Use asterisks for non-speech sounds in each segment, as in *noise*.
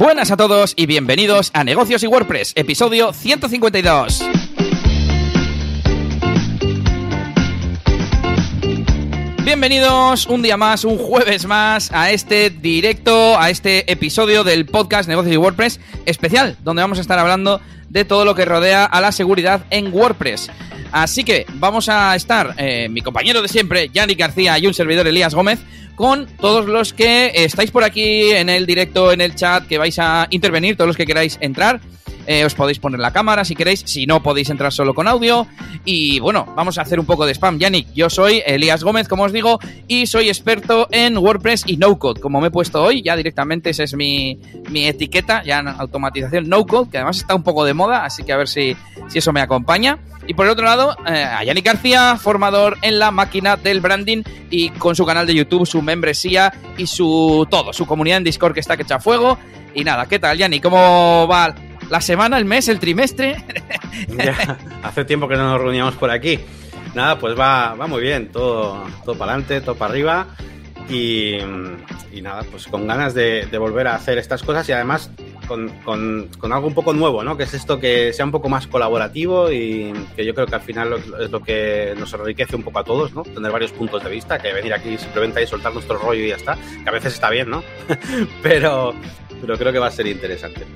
Buenas a todos y bienvenidos a Negocios y WordPress, episodio 152. Bienvenidos un día más, un jueves más a este directo, a este episodio del podcast Negocios y WordPress especial, donde vamos a estar hablando de todo lo que rodea a la seguridad en WordPress. Así que vamos a estar, eh, mi compañero de siempre, Yannick García, y un servidor Elías Gómez, con todos los que estáis por aquí en el directo, en el chat, que vais a intervenir, todos los que queráis entrar. Eh, os podéis poner la cámara si queréis, si no podéis entrar solo con audio. Y bueno, vamos a hacer un poco de spam. Yannick, yo soy Elías Gómez, como os digo, y soy experto en WordPress y no code. Como me he puesto hoy, ya directamente esa es mi, mi etiqueta, ya en automatización no code, que además está un poco de moda, así que a ver si, si eso me acompaña. Y por el otro lado, eh, a Yannick García, formador en la máquina del branding y con su canal de YouTube, su membresía y su todo, su comunidad en Discord que está que echa fuego. Y nada, ¿qué tal, Yannick? ¿Cómo va la semana, el mes, el trimestre? *laughs* Hace tiempo que no nos reuníamos por aquí. Nada, pues va, va muy bien, todo, todo para adelante, todo para arriba. Y, nada, pues con ganas de, volver a hacer estas cosas y además con, con, con, algo un poco nuevo, ¿no? Que es esto que sea un poco más colaborativo y que yo creo que al final es lo que nos enriquece un poco a todos, ¿no? Tener varios puntos de vista, que venir aquí simplemente a soltar nuestro rollo y ya está, que a veces está bien, ¿no? *laughs* pero, pero creo que va a ser interesante.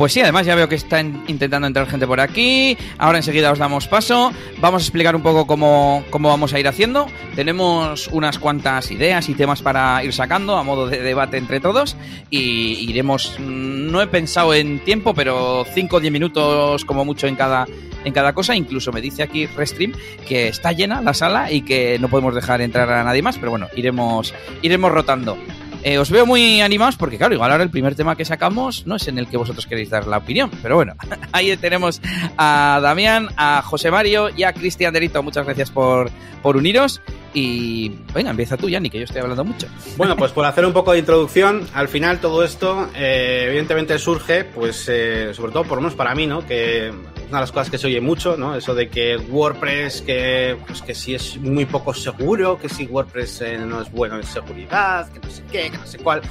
Pues sí, además ya veo que están intentando entrar gente por aquí. Ahora enseguida os damos paso. Vamos a explicar un poco cómo, cómo, vamos a ir haciendo. Tenemos unas cuantas ideas y temas para ir sacando a modo de debate entre todos. Y iremos, no he pensado en tiempo, pero 5 o 10 minutos como mucho en cada, en cada cosa. Incluso me dice aquí Restream que está llena la sala y que no podemos dejar entrar a nadie más. Pero bueno, iremos, iremos rotando. Eh, os veo muy animados porque, claro, igual ahora el primer tema que sacamos no es en el que vosotros queréis dar la opinión, pero bueno, *laughs* ahí tenemos a Damián, a José Mario y a Cristian Derito. Muchas gracias por, por uniros. Y venga, empieza tú, Yanni, que yo estoy hablando mucho. Bueno, pues por hacer un poco de introducción, al final todo esto, eh, evidentemente surge, pues eh, sobre todo por lo menos para mí, ¿no? Que una de las cosas que se oye mucho, ¿no? Eso de que WordPress, que, pues que si es muy poco seguro, que si WordPress eh, no es bueno en seguridad, que no sé qué, que no sé cuál.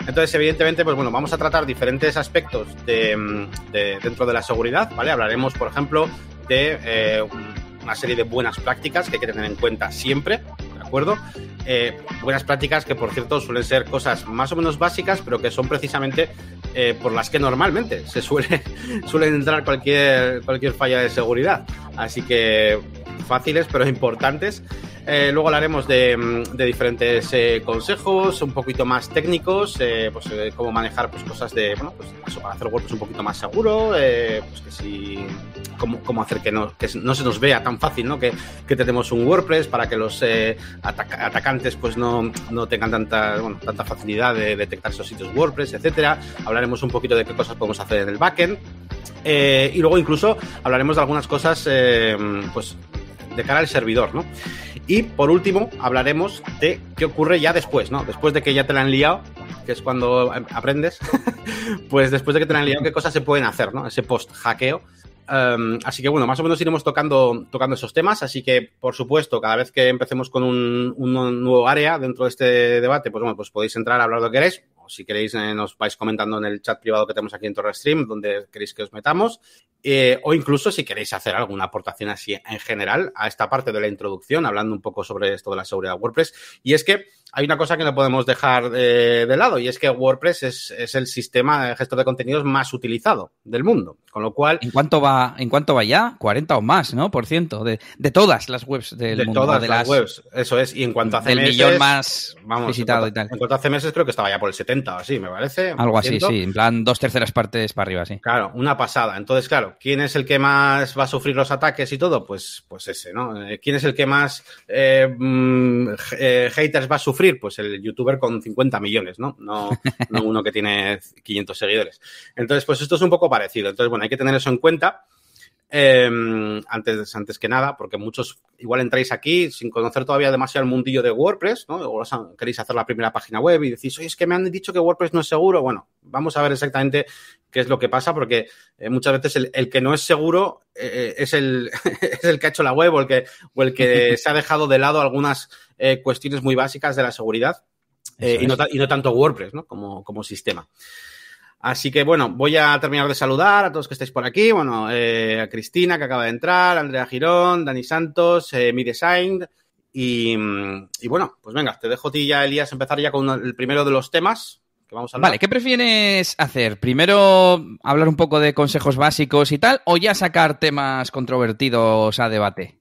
Entonces, evidentemente, pues bueno, vamos a tratar diferentes aspectos de, de dentro de la seguridad, ¿vale? Hablaremos, por ejemplo, de eh, una serie de buenas prácticas que hay que tener en cuenta siempre, ¿de acuerdo? Eh, buenas prácticas que, por cierto, suelen ser cosas más o menos básicas, pero que son precisamente eh, por las que normalmente se suele *laughs* suelen entrar cualquier, cualquier falla de seguridad. Así que fáciles, pero importantes. Eh, luego hablaremos de, diferentes eh, consejos, un poquito más técnicos, eh, pues cómo manejar pues, cosas de, bueno, pues eso, para hacer WordPress un poquito más seguro, pues que si, cómo, cómo hacer que no, que no se nos vea tan fácil, ¿no? Que, que tenemos un WordPress para que los atac atacantes pues no, no tengan tanta, bueno, tanta facilidad de detectar esos sitios WordPress, etcétera. Hablaremos un poquito de qué cosas podemos hacer en el backend. y luego incluso hablaremos de algunas cosas, pues de cara al servidor, ¿no? Y por último, hablaremos de qué ocurre ya después, ¿no? Después de que ya te la han liado, que es cuando aprendes, *laughs* pues después de que te la han liado, qué cosas se pueden hacer, ¿no? Ese post-hackeo. Um, así que bueno, más o menos iremos tocando, tocando esos temas. Así que, por supuesto, cada vez que empecemos con un, un nuevo área dentro de este debate, pues bueno, pues podéis entrar a hablar lo que queréis. Si queréis, eh, nos vais comentando en el chat privado que tenemos aquí en TorreStream, donde queréis que os metamos. Eh, o incluso si queréis hacer alguna aportación así en general a esta parte de la introducción, hablando un poco sobre esto de la seguridad WordPress. Y es que hay una cosa que no podemos dejar de, de lado y es que WordPress es, es, el sistema de gestor de contenidos más utilizado del mundo. Con lo cual. ¿En cuánto va, en cuánto va ya? 40 o más, ¿no? Por ciento de, de todas las webs del de mundo. Todas de las, webs, eso es. Y en cuanto a CMS. El millón más vamos, visitado en cuanto, y tal. En cuanto a CMS, creo que estaba ya por el 70 o así, me parece. Algo así, sí. En plan, dos terceras partes para arriba, sí. Claro, una pasada. Entonces, claro, ¿quién es el que más va a sufrir los ataques y todo? Pues, pues ese, ¿no? ¿Quién es el que más eh, eh, haters va a sufrir? Pues el youtuber con 50 millones, ¿no? No, no uno que tiene 500 seguidores. Entonces, pues esto es un poco parecido. Entonces, bueno, hay que tener eso en cuenta. Eh, antes, antes que nada, porque muchos igual entráis aquí sin conocer todavía demasiado el mundillo de WordPress, ¿no? O queréis hacer la primera página web y decís, oye, es que me han dicho que WordPress no es seguro. Bueno, vamos a ver exactamente qué es lo que pasa, porque eh, muchas veces el, el, que no es seguro eh, es, el, *laughs* es el que ha hecho la web o el que, o el que *laughs* se ha dejado de lado algunas eh, cuestiones muy básicas de la seguridad. Eh, y, no, y, no, tanto WordPress ¿no? como, como sistema. Así que bueno, voy a terminar de saludar a todos que estáis por aquí. Bueno, eh, a Cristina que acaba de entrar, Andrea Girón, Dani Santos, eh, Mi Design. Y, y, bueno, pues venga, te dejo a ti ya, Elías, empezar ya con el primero de los temas que vamos a hablar. Vale, ¿qué prefieres hacer? ¿Primero hablar un poco de consejos básicos y tal o ya sacar temas controvertidos a debate?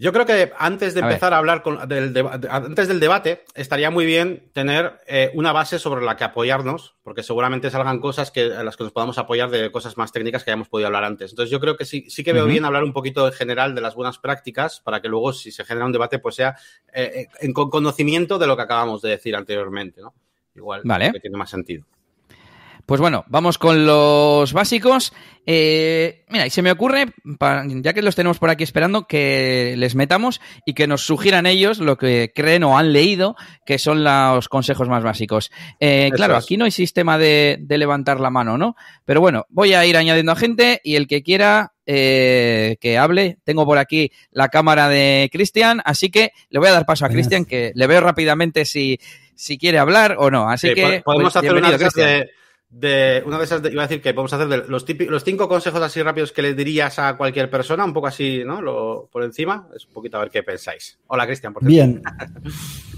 Yo creo que antes de empezar a, hablar con, del antes del debate, estaría muy bien tener eh, una base sobre la que apoyarnos, porque seguramente salgan cosas que, en las que nos podamos apoyar de cosas más técnicas que hayamos podido hablar antes. Entonces, yo creo que sí, sí que veo uh -huh. bien hablar un poquito en general de las buenas prácticas para que luego, si se genera un debate, pues sea eh, en, con conocimiento de lo que acabamos de decir anteriormente, ¿no? Igual vale. que tiene más sentido. Pues bueno, vamos con los básicos. Eh, mira, y se me ocurre, ya que los tenemos por aquí esperando, que les metamos y que nos sugieran ellos lo que creen o han leído que son los consejos más básicos. Eh, claro, aquí no hay sistema de, de, levantar la mano, ¿no? Pero bueno, voy a ir añadiendo a gente y el que quiera eh, que hable. Tengo por aquí la cámara de Cristian, así que le voy a dar paso a Cristian, que le veo rápidamente si, si quiere hablar o no. Así sí, que podemos pues, hacer una de de una de esas, de, iba a decir que podemos hacer de los, típicos, los cinco consejos así rápidos que le dirías a cualquier persona, un poco así, ¿no? Lo, por encima, es un poquito a ver qué pensáis. Hola, Cristian, por Bien.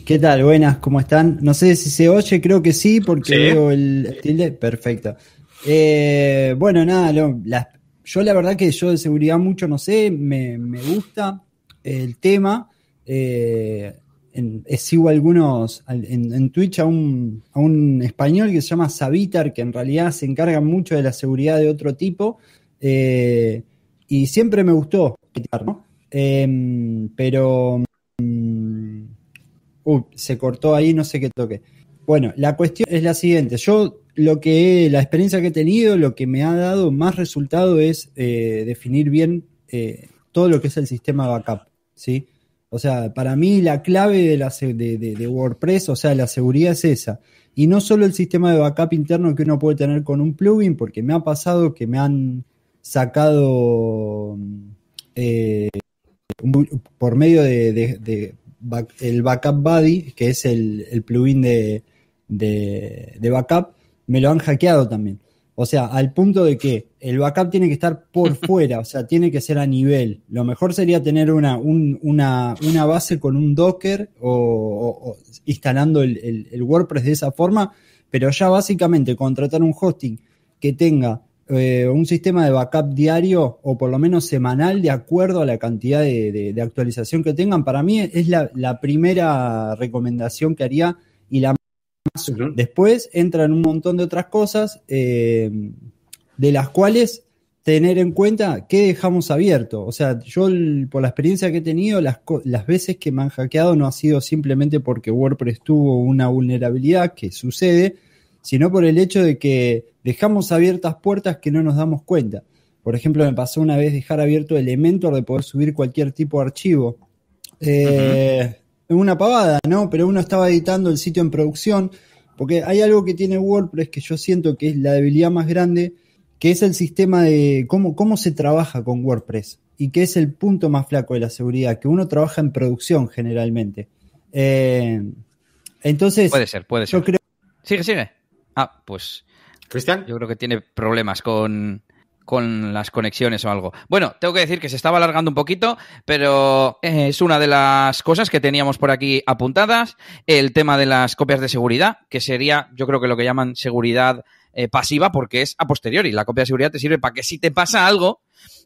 ¿Qué tal? Buenas, ¿cómo están? No sé si se oye, creo que sí, porque ¿Sí? veo el tilde. Perfecto. Eh, bueno, nada, lo, la, yo la verdad que yo de seguridad mucho no sé, me, me gusta el tema. Eh, en, sigo algunos en, Twitch a un, a un, español que se llama Savitar, que en realidad se encarga mucho de la seguridad de otro tipo, eh, y siempre me gustó, ¿no? eh, pero um, uh, se cortó ahí, no sé qué toque. Bueno, la cuestión es la siguiente, yo lo que la experiencia que he tenido, lo que me ha dado más resultado es eh, definir bien eh, todo lo que es el sistema backup, ¿sí? O sea, para mí la clave de, la, de, de, WordPress, o sea, la seguridad es esa. Y no solo el sistema de backup interno que uno puede tener con un plugin, porque me ha pasado que me han sacado eh, por medio de, el Backup Buddy, que es el, el plugin de, backup, me lo han hackeado también. O sea, al punto de que el backup tiene que estar por *laughs* fuera, o sea, tiene que ser a nivel. Lo mejor sería tener una, un, una, una base con un Docker o, o, o instalando el, el, el, WordPress de esa forma, pero ya básicamente contratar un hosting que tenga eh, un sistema de backup diario o por lo menos semanal de acuerdo a la cantidad de, de, de actualización que tengan, para mí es la, la primera recomendación que haría y la Después entran un montón de otras cosas eh, de las cuales tener en cuenta qué dejamos abierto. O sea, yo por la experiencia que he tenido, las, las veces que me han hackeado no ha sido simplemente porque WordPress tuvo una vulnerabilidad que sucede, sino por el hecho de que dejamos abiertas puertas que no nos damos cuenta. Por ejemplo, me pasó una vez dejar abierto Elementor de poder subir cualquier tipo de archivo. Eh, uh -huh una pavada, ¿no? Pero uno estaba editando el sitio en producción, porque hay algo que tiene WordPress que yo siento que es la debilidad más grande, que es el sistema de cómo, cómo se trabaja con WordPress y que es el punto más flaco de la seguridad, que uno trabaja en producción generalmente. Eh, entonces, puede ser, puede ser. Yo creo... Sigue, sigue. Ah, pues. Cristian. Yo creo que tiene problemas con, con las conexiones o algo. Bueno, tengo que decir que se estaba alargando un poquito, pero es una de las cosas que teníamos por aquí apuntadas, el tema de las copias de seguridad, que sería, yo creo que lo que llaman seguridad eh, pasiva, porque es a posteriori. La copia de seguridad te sirve para que si te pasa algo,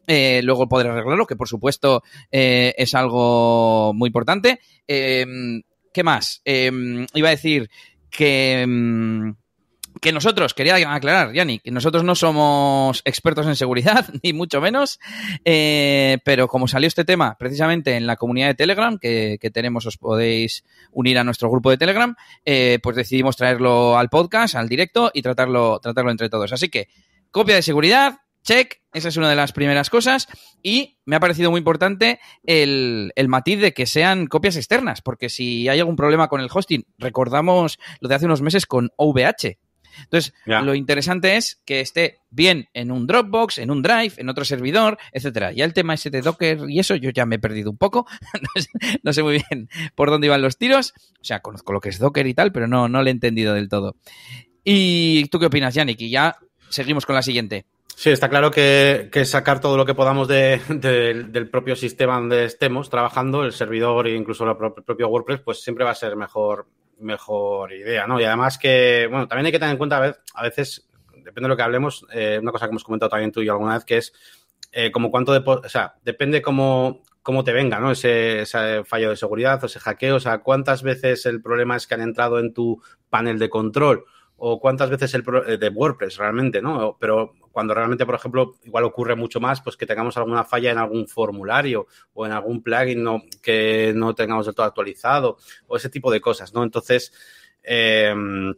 eh, luego poder arreglarlo, que por supuesto eh, es algo muy importante. Em, ¿Qué más? Em, iba a decir que em, que nosotros, quería aclarar, Yanni, que nosotros no somos expertos en seguridad, *laughs* ni mucho menos, eh, pero como salió este tema precisamente en la comunidad de Telegram, que, tenemos, os podéis unir a nuestro grupo de Telegram, eh, pues decidimos traerlo al podcast, al directo y tratarlo, tratarlo entre todos. Así que, copia de seguridad, check, esa es una de las primeras cosas. Y me ha parecido muy importante el, el, matiz de que sean copias externas, porque si hay algún problema con el hosting, recordamos lo de hace unos meses con OVH, entonces, yeah. lo interesante es que esté bien en un Dropbox, en un Drive, en otro servidor, etcétera. Ya el tema ese de Docker y eso, yo ya me he perdido un poco. *laughs* no, sé, no, sé, muy bien por dónde iban los tiros. O sea, conozco lo que es Docker y tal, pero no, no lo he entendido del todo. ¿Y tú qué opinas, Yannick? Y ya seguimos con la siguiente. Sí, está claro que, sacar todo lo que podamos del propio sistema donde estemos trabajando, el servidor e incluso el propio WordPress, pues siempre va a ser mejor, mejor idea, ¿no? Y además que, bueno, también hay que tener en cuenta a veces, depende de lo que hablemos, eh, una cosa que hemos comentado también tú y yo alguna vez, que es eh, como cuánto, de, o sea, depende cómo, cómo te venga, ¿no? Ese, ese, fallo de seguridad o ese hackeo, o sea, cuántas veces el problema es que han entrado en tu panel de control o cuántas veces el eh, de WordPress realmente, ¿no? Pero cuando realmente, por ejemplo, igual ocurre mucho más, pues que tengamos alguna falla en algún formulario o en algún plugin no, que no tengamos del todo actualizado o ese tipo de cosas, ¿no? Entonces, em,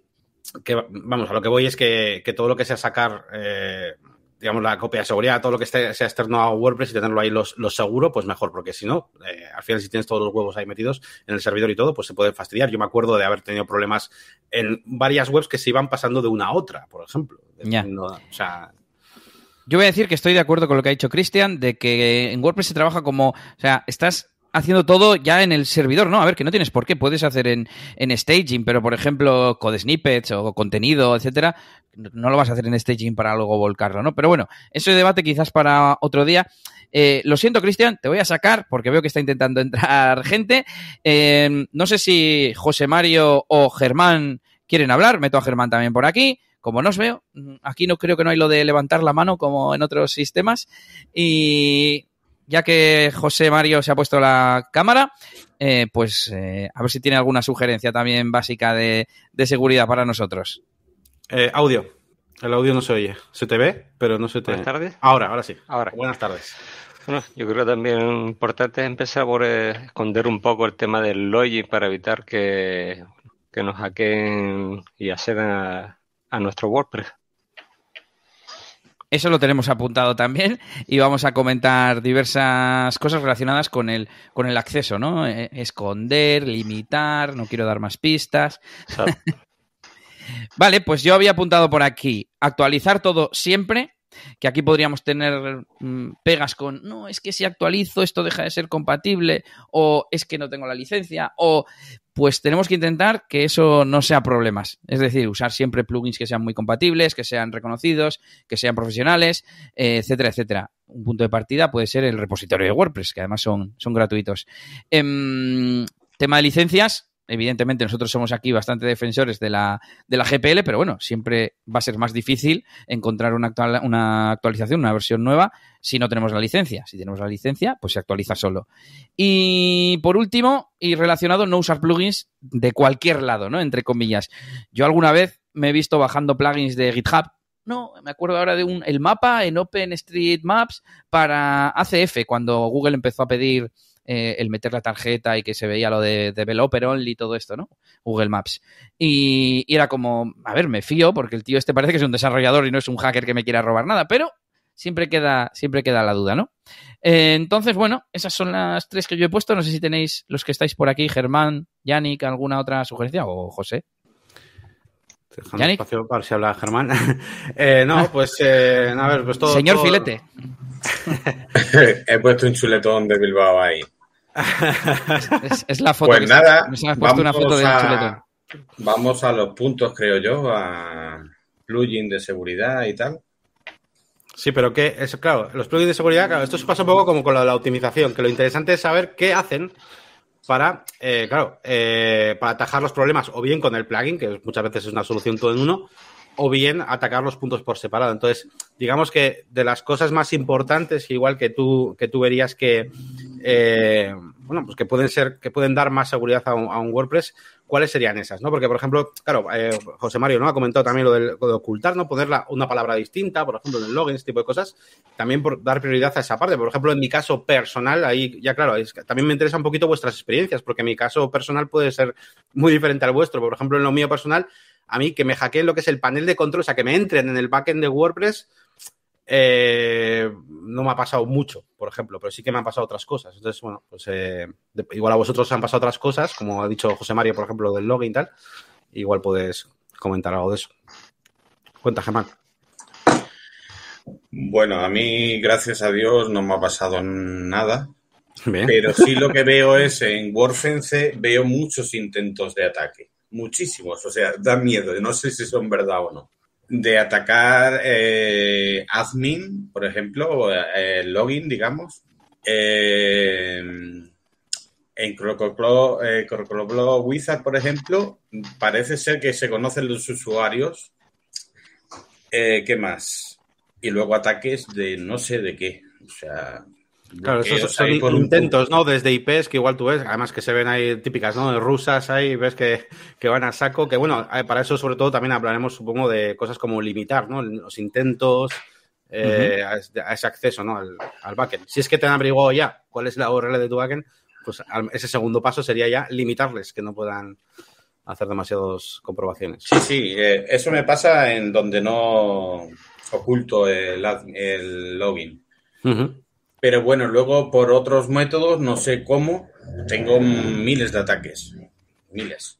que, vamos, a lo que voy es que, todo lo que sea sacar eh, digamos, la copia de seguridad, todo lo que esté, sea externo a WordPress y tenerlo ahí los, seguro, pues mejor, porque si no, eh, al final si tienes todos los huevos ahí metidos en el servidor y todo, pues se puede fastidiar. Yo me acuerdo de haber tenido problemas en varias webs que se iban pasando de una a otra, por ejemplo. o sea, yo voy a decir que estoy de acuerdo con lo que ha dicho Cristian, de que en WordPress se trabaja como, o sea, estás haciendo todo ya en el servidor, ¿no? A ver, que no tienes por qué, puedes hacer en, en staging, pero por ejemplo, code snippets o contenido, etcétera, no lo vas a hacer en staging para luego volcarlo, ¿no? Pero bueno, ese debate quizás para otro día. Eh, lo siento, Cristian, te voy a sacar porque veo que está intentando *laughs* entrar gente. Eh, no sé si José Mario o Germán quieren hablar, meto a Germán también por aquí. Como no os veo, aquí no creo que no hay lo de levantar la mano como en otros sistemas. Y ya que José Mario se ha puesto la cámara, eh, pues eh, a ver si tiene alguna sugerencia también básica de, seguridad para nosotros. Eh, audio. El audio no se oye. Se te ve, pero no se te. Buenas tardes. Ahora, ahora sí. Ahora. Buenas tardes. Bueno, yo creo que también importante empezar por esconder un poco el tema del login para evitar que, nos hackeen y accedan a nuestro WordPress. Eso lo tenemos apuntado también y vamos a comentar diversas cosas relacionadas con el, con el acceso, ¿no? Eh, esconder, limitar, no quiero dar más pistas. *laughs* vale, pues yo había apuntado por aquí actualizar todo siempre, que aquí podríamos tener mm, pegas con, no, es que si actualizo esto deja de ser compatible, o es que no tengo la licencia, o pues tenemos que intentar que eso no sea problemas. Es decir, usar siempre plugins que sean muy compatibles, que sean reconocidos, que sean profesionales, eh, etcétera, etcétera. Un punto de partida puede ser el repositorio de WordPress, que además son, son gratuitos. Em, tema de licencias, evidentemente nosotros somos aquí bastante defensores de la, de la GPL, pero bueno, siempre va a ser más difícil encontrar una, una actualización, una versión nueva, si no tenemos la licencia. Si tenemos la licencia, pues se actualiza solo. Y por último, y relacionado, no usar plugins de cualquier lado, ¿no? Entre comillas. Yo alguna vez me he visto bajando plugins de GitHub no, me acuerdo ahora de un, el mapa en OpenStreetMaps para ACF, cuando Google empezó a pedir eh, el meter la tarjeta y que se veía lo de developer only y todo esto, ¿no? Google Maps. Y, era como, a ver, me fío porque el tío este parece que es un desarrollador y no es un hacker que me quiera robar nada, pero siempre queda, siempre queda la duda, ¿no? Eh, entonces, bueno, esas son las tres que yo he puesto. No sé si tenéis los que estáis por aquí, Germán, Yannick, alguna otra sugerencia o José. Yannick. espacio para si habla Germán. *laughs* Eh, no, pues, a ver, pues todo. Señor Filete. *laughs* *laughs* He puesto un chuletón de Bilbao ahí. *laughs* es, la foto. Pues nada, vamos, a, vamos a los puntos, creo yo, a plugin de seguridad y tal. Sí, pero que, es, claro, los plugins de seguridad, claro, esto se pasa un poco como con la optimización, que lo interesante es saber qué hacen para, eh, claro, eh, para atajar los problemas, o bien con el plugin, que muchas veces es una solución todo en uno, o bien atacar los puntos por separado. Entonces, digamos que de las cosas más importantes, igual que tú, que tú verías que, eh, bueno, pues que pueden ser, que pueden dar más seguridad a un, WordPress, ¿cuáles serían esas? ¿no? Porque, por ejemplo, claro, eh, José Mario ¿no? ha comentado también lo, de ocultar, ¿no? Poner una palabra distinta, por ejemplo, en el login, ese tipo de cosas, también por dar prioridad a esa parte. Por ejemplo, en mi caso personal, ahí ya claro, también me interesa un poquito vuestras experiencias, porque mi caso personal puede ser muy diferente al vuestro. Por ejemplo, en lo mío personal, a mí que me hackeen lo que es el panel de control, o sea, que me entren en el backend de WordPress, eh, no me ha pasado mucho, por ejemplo, pero sí que me han pasado otras cosas. Entonces, bueno, pues eh, igual a vosotros os han pasado otras cosas, como ha dicho José Mario, por ejemplo, del login y tal. Igual puedes comentar algo de eso. Cuenta, Germán. Bueno, a mí, gracias a Dios, no me ha pasado nada. Pero sí lo que veo es en WordFence veo muchos intentos de ataque muchísimos, o sea, da miedo, no sé si son verdad o no. De atacar eh, admin, por ejemplo, eh, login, digamos. Eh, en Crococlo, eh, Wizard, por ejemplo, parece ser que se conocen los usuarios. ¿Qué más? Y luego ataques de no sé de qué. O sea, Claro, esos son intentos, ¿no? Desde IPs que igual tú ves, además que se ven ahí típicas, ¿no? De rusas ahí, ves que, que, van a saco, que bueno, eh, para eso sobre todo también hablaremos, supongo, de cosas como limitar, ¿no? Los intentos eh, a, ese acceso, ¿no? Al, al, backend. Si es que te han averiguado ya cuál es la URL de tu backend, pues ese segundo paso sería ya limitarles, que no puedan hacer demasiadas comprobaciones. Sí, sí, eh, eso me pasa en donde no oculto el, el login. Pero bueno, luego por otros métodos, no sé cómo, tengo miles de ataques. Miles.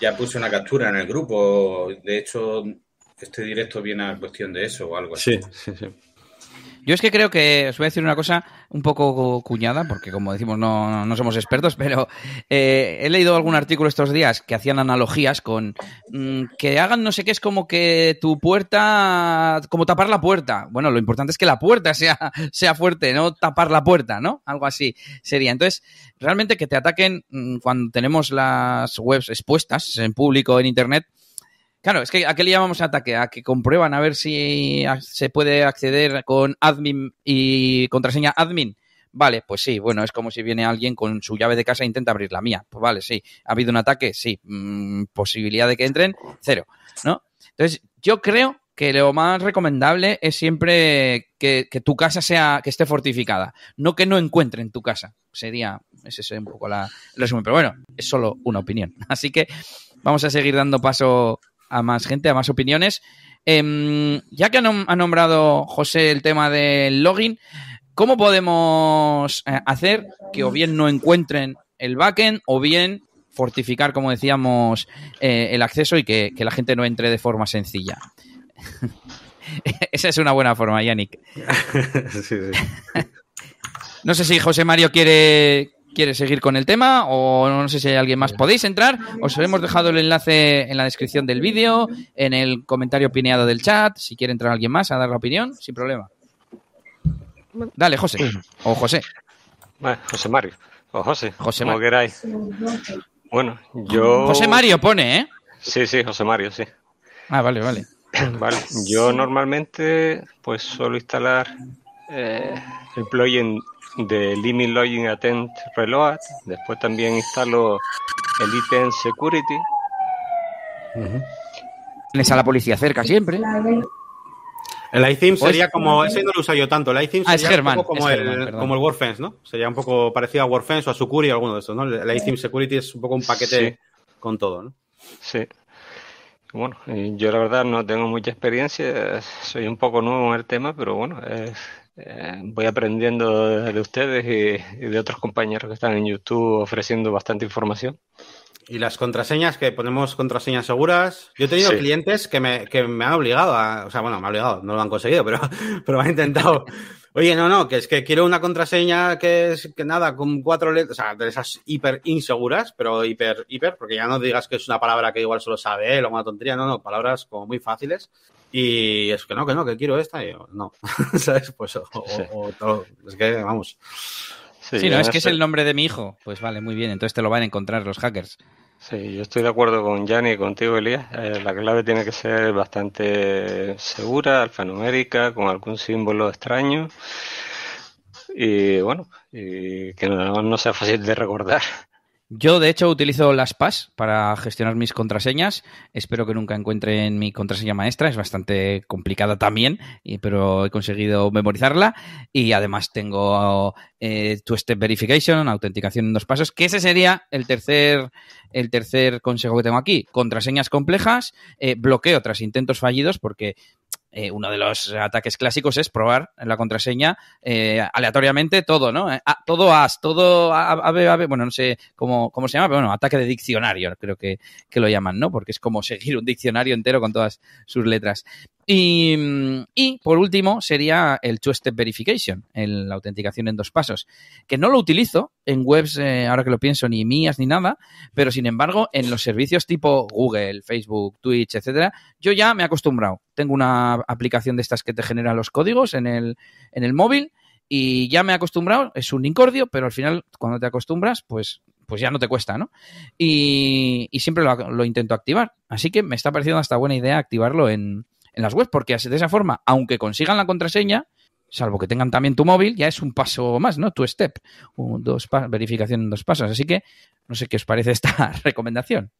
Ya puse una captura en el grupo. De hecho, este directo viene a cuestión de eso o algo así. Sí, sí, sí. Yo es que creo que os voy a decir una cosa un poco cuñada, porque como decimos no, no somos expertos, *laughs* pero eh, he leído algún artículo estos días que hacían analogías con mm, que hagan no sé qué, es como que tu puerta, como tapar la puerta. Bueno, lo importante es que la puerta sea, *laughs* sea fuerte, no tapar la puerta, ¿no? Algo así sería. Entonces, realmente que te ataquen mm, cuando tenemos las webs expuestas en público, en Internet, Claro, es que ¿a qué le llamamos ataque? A que comprueban a ver si se puede acceder con admin y contraseña admin. Vale, pues sí, bueno, es como si viene alguien con su llave de casa e intenta abrir la mía. Pues vale, sí. ¿Ha habido un ataque? Sí. Mm, posibilidad de que entren, cero, ¿no? Entonces, yo creo que lo más recomendable es siempre que, tu casa sea, que esté fortificada, no que no encuentren tu casa. Sería, ese es un poco la, el resumen. Pero bueno, es solo una opinión. *laughs* Así que vamos a seguir dando paso a más gente, a más opiniones. Em, ya que ha nombrado José el tema del login, ¿cómo podemos eh, hacer que o bien no encuentren el backend o bien fortificar, como decíamos, eh, el acceso y que, la gente no entre de forma sencilla? *laughs* Esa es una buena forma, Yannick. *laughs* *laughs* no sé si José Mario quiere, quiere seguir con el tema o no sé si hay alguien más. Podéis entrar, os hemos dejado el enlace en la descripción del vídeo, en el comentario pineado del chat, si quiere entrar alguien más a dar la opinión, sin problema. Dale, José. O José. José Mario. O José. José como queráis. Bueno, yo... José Mario pone, ¿eh? Sí, sí, José Mario, sí. Ah, vale, vale. *clears throat* Vale, yo normalmente pues suelo instalar eh, el plugin de Limit Login Attempt Reload. Después también instalo el ITN Security. Tienes a la policía cerca siempre. El iTheme sería como, ese no lo uso yo tanto, el iTheme ah, sería un poco como, el, como el WordFence, ¿no? Sería un poco parecido a WordFence o a Sucuri o alguno de estos, ¿no? El iTheme Security es un poco un paquete con todo, ¿no? Sí. Bueno, yo la verdad no tengo mucha experiencia, soy un poco nuevo en el tema, pero bueno, es, eh, voy aprendiendo de ustedes y, de otros compañeros que están en YouTube ofreciendo bastante información. Y las contraseñas, que ponemos contraseñas seguras. Yo he tenido clientes que me, que me han obligado a. O sea, bueno, me han obligado, no lo han conseguido, pero, *laughs* pero han intentado Oye, no, no, que es que quiero una contraseña que es que nada, con cuatro letras, o sea, de esas hiper inseguras, pero hiper, hiper, porque ya no digas que es una palabra que igual solo sabe él o una tontería, no, no, palabras como muy fáciles. Y es que no, que no, que quiero esta, y yo, no, *laughs* ¿sabes? Pues, o, todo, es que, vamos. Sí, no, es que es el nombre de mi hijo. Pues vale, muy bien, entonces te lo van a encontrar los hackers. Sí, yo estoy de acuerdo con Yanni y contigo, Elías. Eh, la clave tiene que ser bastante segura, alfanumérica, con algún símbolo extraño. Y bueno, y que no, no sea fácil de recordar. Yo, de hecho, utilizo las PAS para gestionar mis contraseñas. Espero que nunca encuentren mi contraseña maestra. Es bastante complicada también, pero he conseguido memorizarla. Y además tengo eh, Two-Step Verification, autenticación en dos pasos, que ese sería el tercer, el tercer consejo que tengo aquí. Contraseñas complejas, eh, bloqueo tras intentos fallidos, porque eh, uno de los ataques clásicos es probar la contraseña eh, aleatoriamente todo, ¿no? Eh, todo as, todo a, bueno, no sé cómo, cómo, se llama, pero bueno, ataque de diccionario, creo que, que, lo llaman, ¿no? Porque es como *laughs* seguir un diccionario entero con todas sus letras. Y, por último sería el two-step verification, la autenticación en dos pasos, que no lo utilizo en webs, eh, ahora que lo pienso, ni mías ni nada, pero sin embargo en los servicios tipo Google, Facebook, Twitch, etcétera, yo ya me he acostumbrado. Tengo una aplicación de estas que te genera los códigos en el, en el móvil y ya me he acostumbrado, es un incordio, pero al final cuando te acostumbras, pues pues ya no te cuesta, ¿no? Y, siempre lo, intento activar. Así que me está pareciendo hasta buena idea activarlo en, en las webs, porque de esa forma, aunque consigan la contraseña, salvo que tengan también tu móvil, ya es un paso más, ¿no? Tu step, un, dos verificación en dos pasos. Así que no sé qué os parece *laughs* esta recomendación.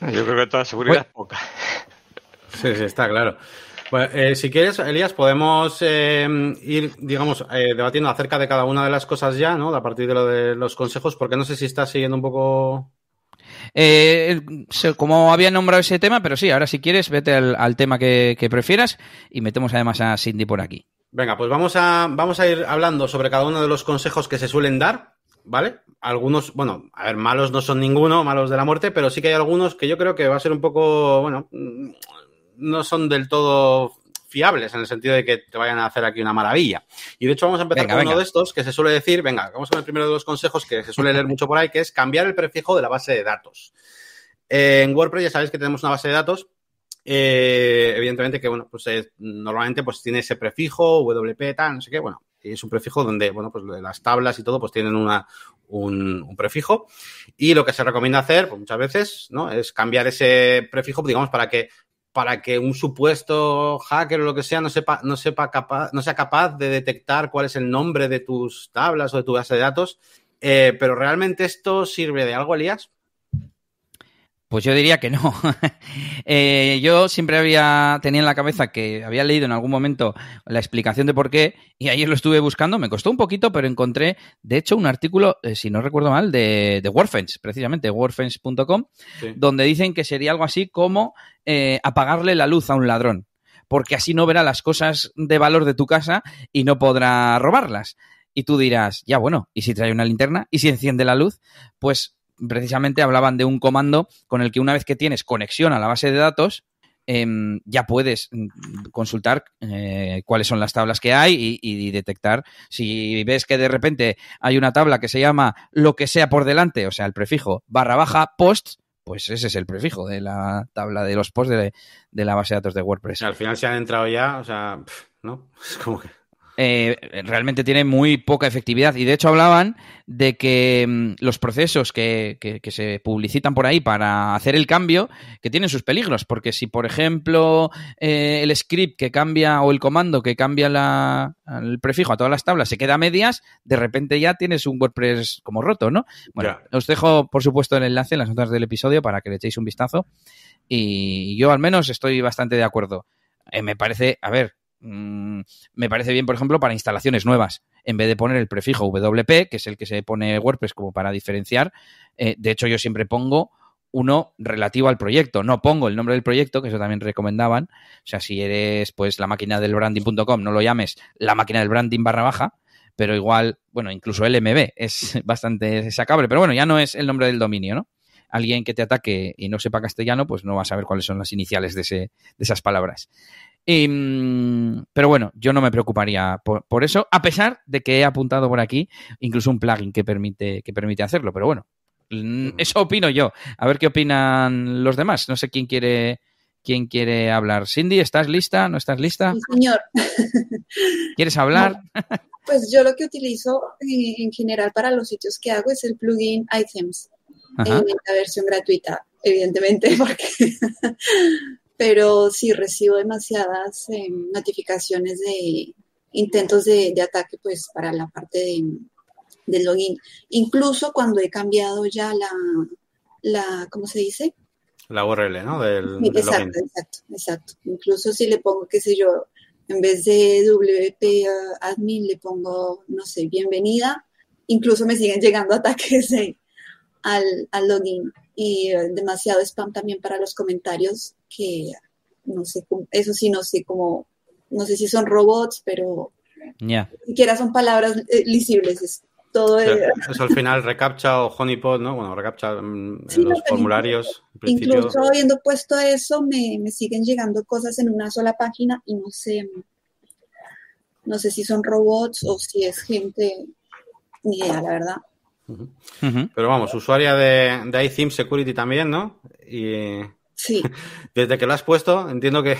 Yo creo que toda seguridad es poca. Sí, sí, está claro. Eh, si quieres, Elías, podemos eh, ir, digamos, eh, debatiendo acerca de cada una de las cosas ya, ¿no? A partir de lo de los consejos, porque no sé si estás siguiendo un poco. Como había nombrado ese tema, pero sí, ahora si quieres, vete al, tema que, prefieras y metemos además a Cindy por aquí. Venga, pues vamos a, vamos a ir hablando sobre cada uno de los consejos que se suelen dar, ¿vale? Algunos, bueno, a ver, malos no son ninguno, malos de la muerte, pero sí que hay algunos que yo creo que va a ser un poco, bueno, no son del todo fiables en el sentido de que te vayan a hacer aquí una maravilla. Y de hecho vamos a empezar con uno de estos que se suele decir, venga, vamos con el primero de los consejos que se suele leer mucho por ahí, que es cambiar el prefijo de la base de datos. Eh, en WordPress ya sabéis que tenemos una base de datos. Eh, evidentemente que, bueno, pues eh, normalmente pues tiene ese prefijo, WP, tal, no sé qué, bueno, es un prefijo donde, bueno, pues las tablas y todo pues tienen una, un, un, prefijo. Y lo que se recomienda hacer, pues muchas veces, ¿no? Es cambiar ese prefijo, digamos, para que para que un supuesto hacker o lo que sea no sepa, no sepa capaz, no sea capaz de detectar cuál es el nombre de tus tablas o de tu base de datos. Eh, pero realmente esto sirve de algo, Elías? Pues yo diría que no. *laughs* Eh, yo siempre había tenía en la cabeza que había leído en algún momento la explicación de por qué y ayer lo estuve buscando. Me costó un poquito, pero encontré, de hecho, un artículo, eh, si no recuerdo mal, de, de Warfence, precisamente, warfence.com, donde dicen que sería algo así como eh, apagarle la luz a un ladrón, porque así no verá las cosas de valor de tu casa y no podrá robarlas. Y tú dirás, ya bueno, ¿y si trae una linterna? ¿Y si enciende la luz? Pues precisamente hablaban de un comando con el que una vez que tienes conexión a la base de datos, em, ya puedes mm, consultar eh, cuáles son las tablas que hay y, detectar si ves que de repente hay una tabla que se llama lo que sea por delante, o sea, el prefijo barra baja post, pues ese es el prefijo de la tabla de los posts de, de la base de datos de WordPress. Al final se han entrado ya, o sea, ¿no? *laughs* Es como que... Eh, realmente tiene muy poca efectividad. Y de hecho hablaban de que mm, los procesos que, se publicitan por ahí para hacer el cambio, que tienen sus peligros, porque si, por ejemplo, eh, el script que cambia o el comando que cambia el prefijo a todas las tablas se queda a medias, de repente ya tienes un WordPress como roto, ¿no? Bueno, os dejo, por supuesto, el enlace en las notas del episodio para que le echéis un vistazo. Y yo al menos estoy bastante de acuerdo. Eh, me parece, a ver, Mm, me parece bien, por ejemplo, para instalaciones nuevas. En vez de poner el prefijo WP, que es el que se pone WordPress como para diferenciar, eh, de hecho yo siempre pongo uno relativo al proyecto. No pongo el nombre del proyecto, que eso también recomendaban. O sea, si eres pues la máquina del branding.com, no lo llames la máquina del branding barra baja, pero igual, bueno, incluso LMB es *laughs* bastante sacable, pero bueno, ya no es el nombre del dominio, ¿no? Alguien que te ataque y no sepa castellano, pues no va a saber cuáles son las iniciales de, ese, de esas palabras. Mm, pero bueno, yo no me preocuparía por, eso, a pesar de que he apuntado por aquí incluso un plugin que permite, que permite hacerlo. Pero bueno, mm, eso opino yo. A ver qué opinan los demás. No sé quién quiere, quién quiere hablar. Cindy, ¿estás lista? ¿No estás lista? Sí, señor. *laughs* ¿Quieres hablar? *laughs* pues yo lo que utilizo en general para los sitios que hago es el plugin Items en la versión gratuita, evidentemente, *laughs* porque pero sí recibo demasiadas em, notificaciones de intentos de, ataque pues para la parte de, del login. Incluso cuando he cambiado ya la, la ¿cómo se dice? La URL, ¿no? Del, exacto, exacto, exacto. Incluso si le pongo, qué sé yo, en vez de WP uh, admin le pongo, no sé, bienvenida, incluso me siguen llegando *laughs* ataques al, al login y eh, demasiado spam también para los comentarios que no sé, eso sí no sé cómo, no sé si son robots, pero ni siquiera son palabras eh, lisibles. todo Eso al final recaptcha o honeypot, ¿no? Bueno, recaptcha en los formularios. Incluso habiendo puesto eso, me, me, siguen llegando cosas en una sola página y no sé, no sé si son robots o si es gente, ni idea, la verdad. Pero vamos, usuaria de, de iTheme Security también, ¿no? Y sí. *laughs* desde que lo has puesto, entiendo que,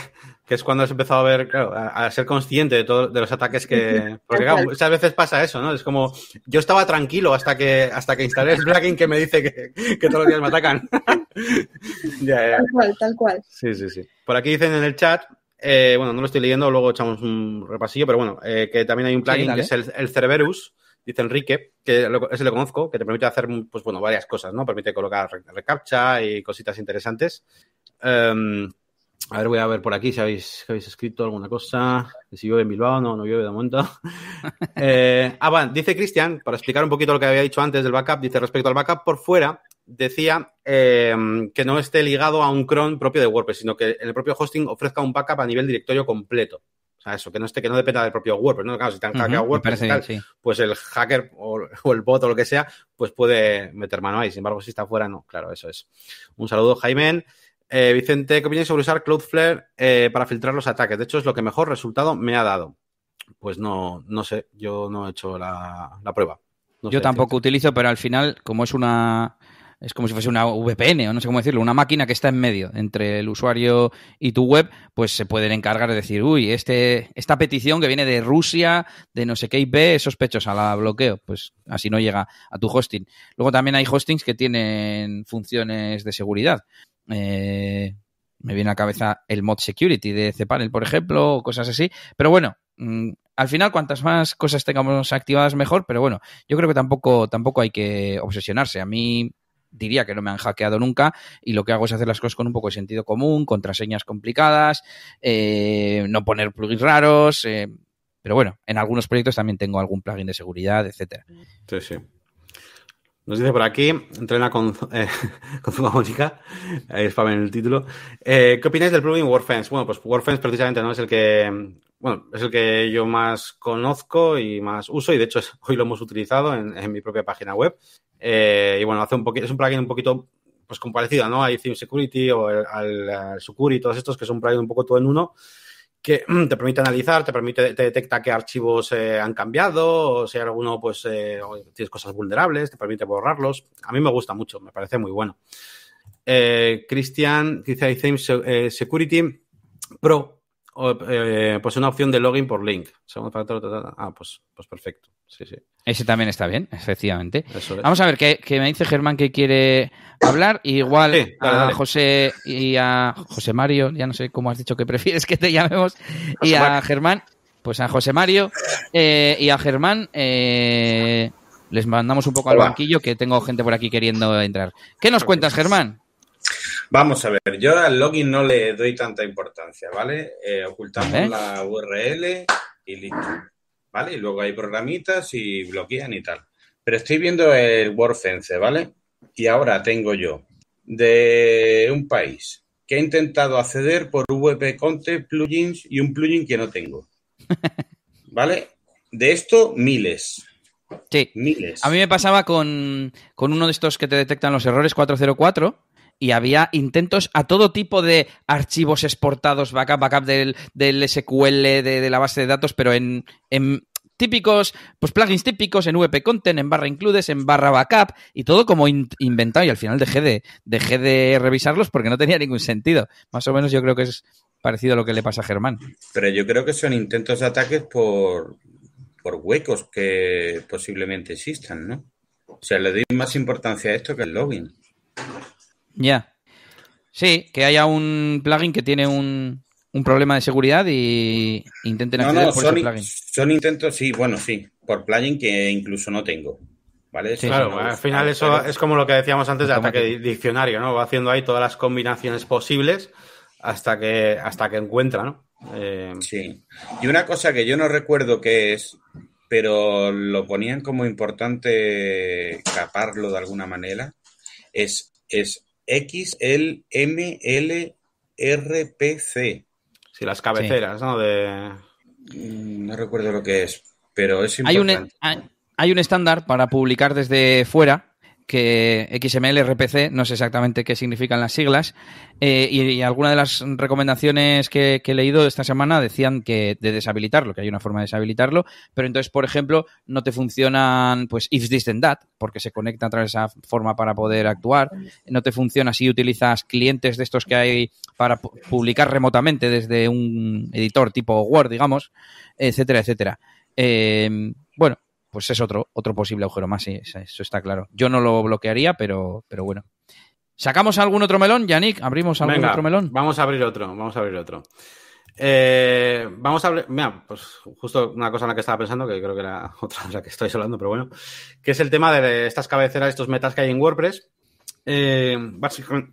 es cuando has empezado a ver, claro, a, ser consciente de, todo, de los ataques que... Porque claro, muchas veces pasa eso, ¿no? Es como, yo estaba tranquilo hasta que, hasta que instalé el plugin que me dice que, todos los días me atacan. *laughs* Tal cual, tal cual. Sí, sí, sí. Por aquí dicen en el chat, eh, bueno, no lo estoy leyendo, luego echamos un repasillo, pero bueno, eh, que también hay un plugin que es el, el Cerberus, dice Enrique, que ese lo conozco, que te permite hacer, pues bueno, varias cosas, ¿no? Permite colocar recaptcha y cositas interesantes. Em, a ver, voy a ver por aquí si habéis, habéis escrito alguna cosa. Si llueve en Bilbao, no, no llueve de momento. *laughs* eh, ah, bueno, dice Cristian, para explicar un poquito lo que había dicho antes del backup, dice respecto al backup por fuera, decía em, que no esté ligado a un cron propio de WordPress, sino que el propio hosting ofrezca un backup a nivel directorio completo. O sea, eso, que no esté, que no dependa del propio WordPress, ¿no? Claro, si te han hackeado WordPress pues el hacker o, el bot o lo que sea, pues puede meter mano ahí. Sin embargo, si está fuera, no. Claro, eso es. Un saludo, Jaime. Eh, Vicente, ¿qué opinas sobre usar Cloudflare eh, para filtrar los ataques? De hecho, es lo que mejor resultado me ha dado. Pues no, no sé, yo no he hecho la, prueba. yo tampoco utilizo, pero al final, como es una es como si fuese una VPN o no sé cómo decirlo, una máquina que está en medio entre el usuario y tu web, pues se pueden encargar de decir, uy, este, esta petición que viene de Rusia, de no sé qué IP, es sospechosa, la bloqueo. Pues así no llega a tu hosting. Luego también hay hostings que tienen funciones de seguridad. Eh, me viene a la cabeza el mod security de cPanel, por ejemplo, o cosas así. Pero bueno, mm, al final, cuantas más cosas tengamos activadas, mejor. Pero bueno, yo creo que tampoco, tampoco hay que obsesionarse. A mí diría que no me han hackeado nunca y lo que hago es hacer las cosas con un poco de sentido común, contraseñas complicadas, eh, no poner plugins raros, eh, pero bueno, en algunos proyectos también tengo algún plugin de seguridad, etcétera. Sí, sí. Nos dice por aquí, entrena con, eh, *laughs* con Zuma Música, es para en el título. Eh, ¿Qué opináis del plugin WordFence? Bueno, pues WordFence precisamente no es el que, bueno, es el que yo más conozco y más uso y de hecho hoy lo hemos utilizado en mi propia página web. Eh, y bueno, hace un poquito, es un plugin un poquito pues como parecido, ¿no? Hay Theme Security o al, Sucuri, todos estos que son plugins un poco todo en uno que *clears throat* te permite analizar, te permite, te detecta qué archivos eh, han cambiado, o si hay alguno, pues eh, tienes cosas vulnerables, te permite borrarlos. A mí me gusta mucho, me parece muy bueno. Cristian dice Theme Security Pro eh, pues una opción de login por link. Ah, pues, pues perfecto. Sí, sí. Ese también está bien, efectivamente. Vamos a ver, ¿qué, me dice Germán que quiere hablar? Igual a José y a José Mario, ya no sé cómo has dicho que prefieres que te llamemos, y a Germán, pues a José Mario eh, y a Germán eh, les mandamos un poco al banquillo que tengo gente por aquí queriendo entrar. ¿Qué nos cuentas, Germán? Vamos a ver, yo al login no le doy tanta importancia, ¿vale? Eh, ocultamos la URL y listo, ¿vale? Y luego hay programitas y bloquean y tal. Pero estoy viendo el WordFence, ¿vale? Y ahora tengo yo de un país que he intentado acceder por VP Content plugins y un plugin que no tengo. *laughs* ¿Vale? De esto, miles. Sí. Miles. A mí me pasaba con, con uno de estos que te detectan los errores 404 y había intentos a todo tipo de archivos exportados, backup, backup del, del SQL, de, la base de datos, pero en, en típicos, pues plugins típicos en VP Content, en barra includes, en barra backup y todo como inventado y al final dejé de, dejé de revisarlos porque no tenía ningún sentido. Más o menos yo creo que es parecido a lo que le pasa a Germán. Pero yo creo que son intentos de ataques por, por huecos que posiblemente existan, ¿no? O sea, le doy más importancia a esto que al login. Ya. Sí, que haya un plugin que tiene un, problema de seguridad y intenten acceder por son, ese plugin. Son intentos, sí, bueno, sí, por plugin que incluso no tengo. ¿Vale? claro, al final eso es como lo que decíamos antes de ataque diccionario, ¿no? Va haciendo ahí todas las combinaciones posibles hasta que, hasta que encuentra, ¿no? Eh, sí. Y una cosa que yo no recuerdo qué es, pero lo ponían como importante caparlo de alguna manera, es, es X, L, M, L, R, P, C. Sí, las cabeceras, ¿no? De... Mm, no recuerdo lo que es, pero es importante. Hay un, hay un estándar para publicar desde fuera que XML, RPC, no sé exactamente qué significan las siglas, eh, y, algunas de las recomendaciones que, he leído esta semana decían que de deshabilitarlo, que hay una forma de deshabilitarlo, pero entonces, por ejemplo, no te funcionan pues if this then that, porque se conecta a través de esa forma para poder actuar, no te funciona si utilizas clientes de estos que hay para publicar remotamente desde un editor tipo Word, digamos, etcétera, etcétera. Eh, bueno, pues es otro, otro posible agujero más, sí, eso está claro. Yo no lo bloquearía, pero, pero bueno. ¿Sacamos algún otro melón, Yannick? ¿Abrimos algún otro melón? Vamos a abrir otro, vamos a abrir otro. Eh, vamos a abrir, mira, pues justo una cosa en la que estaba pensando, que creo que era *laughs* otra de la que estáis hablando, pero bueno, que es el tema de estas cabeceras, estos metas que hay en WordPress. Eh, básicamente,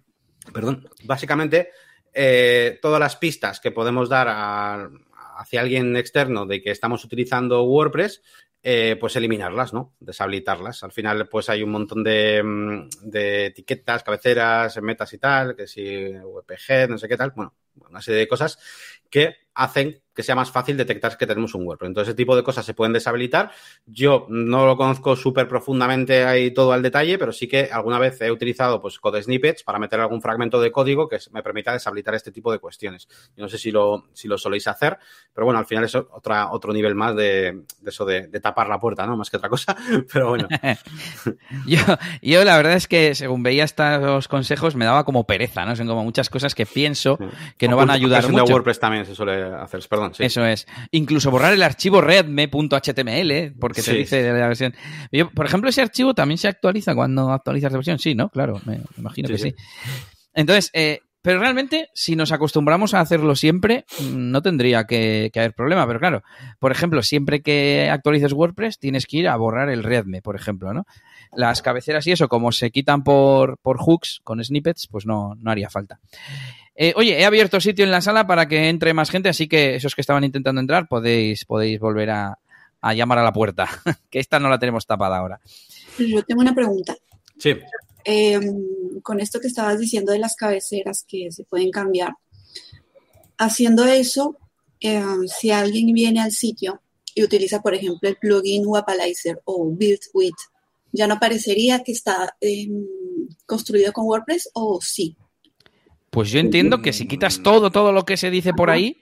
perdón, básicamente eh, todas las pistas que podemos dar hacia alguien externo de que estamos utilizando WordPress, eh, pues eliminarlas, ¿no? Deshabilitarlas. Al final, pues hay un montón de, mm, de, etiquetas, cabeceras, metas y tal, que si WPG, no sé qué tal, bueno, una serie de cosas que hacen que sea más fácil detectar que tenemos un WordPress. Entonces, ese tipo de cosas se pueden deshabilitar. Yo no lo conozco súper profundamente ahí todo al detalle, pero sí que alguna vez he utilizado pues code snippets para meter algún fragmento de código que me permita deshabilitar este tipo de cuestiones. Yo no sé si lo, si lo soléis hacer, pero bueno, al final es otra, otro nivel más de, eso de, tapar la puerta, ¿no? Más que otra cosa, *laughs* pero bueno. *laughs* yo, yo la verdad es que según veía estos consejos me daba como pereza, ¿no? Son como muchas cosas que pienso que no van a ayudar mucho. de WordPress también se suele hacer, perdón. Eso es. Incluso borrar el archivo redme.html, porque te dice de la versión. por ejemplo, ese archivo también se actualiza cuando actualizas la versión. Sí, ¿no? Claro, me, imagino que sí. Entonces, eh, pero realmente, si nos acostumbramos a hacerlo siempre, no tendría que, haber problema. Pero claro, por ejemplo, siempre que actualices WordPress, tienes que ir a borrar el readme, por ejemplo, ¿no? Las cabeceras y eso, como se quitan por, por hooks con snippets, pues no, no haría falta. Eh, oye, he abierto sitio en la sala para que entre más gente, así que esos que estaban intentando entrar podéis, podéis volver a, llamar a la puerta, *laughs* que esta no la tenemos tapada ahora. Yo tengo una pregunta. Sí. Em, con esto que estabas diciendo de las cabeceras que se pueden cambiar, haciendo eso, em, si alguien viene al sitio y utiliza, por ejemplo, el plugin Wapalizer o Build With, ¿ya no parecería que está em, construido con WordPress o sí? Pues yo entiendo que si quitas todo, todo lo que se dice por ahí,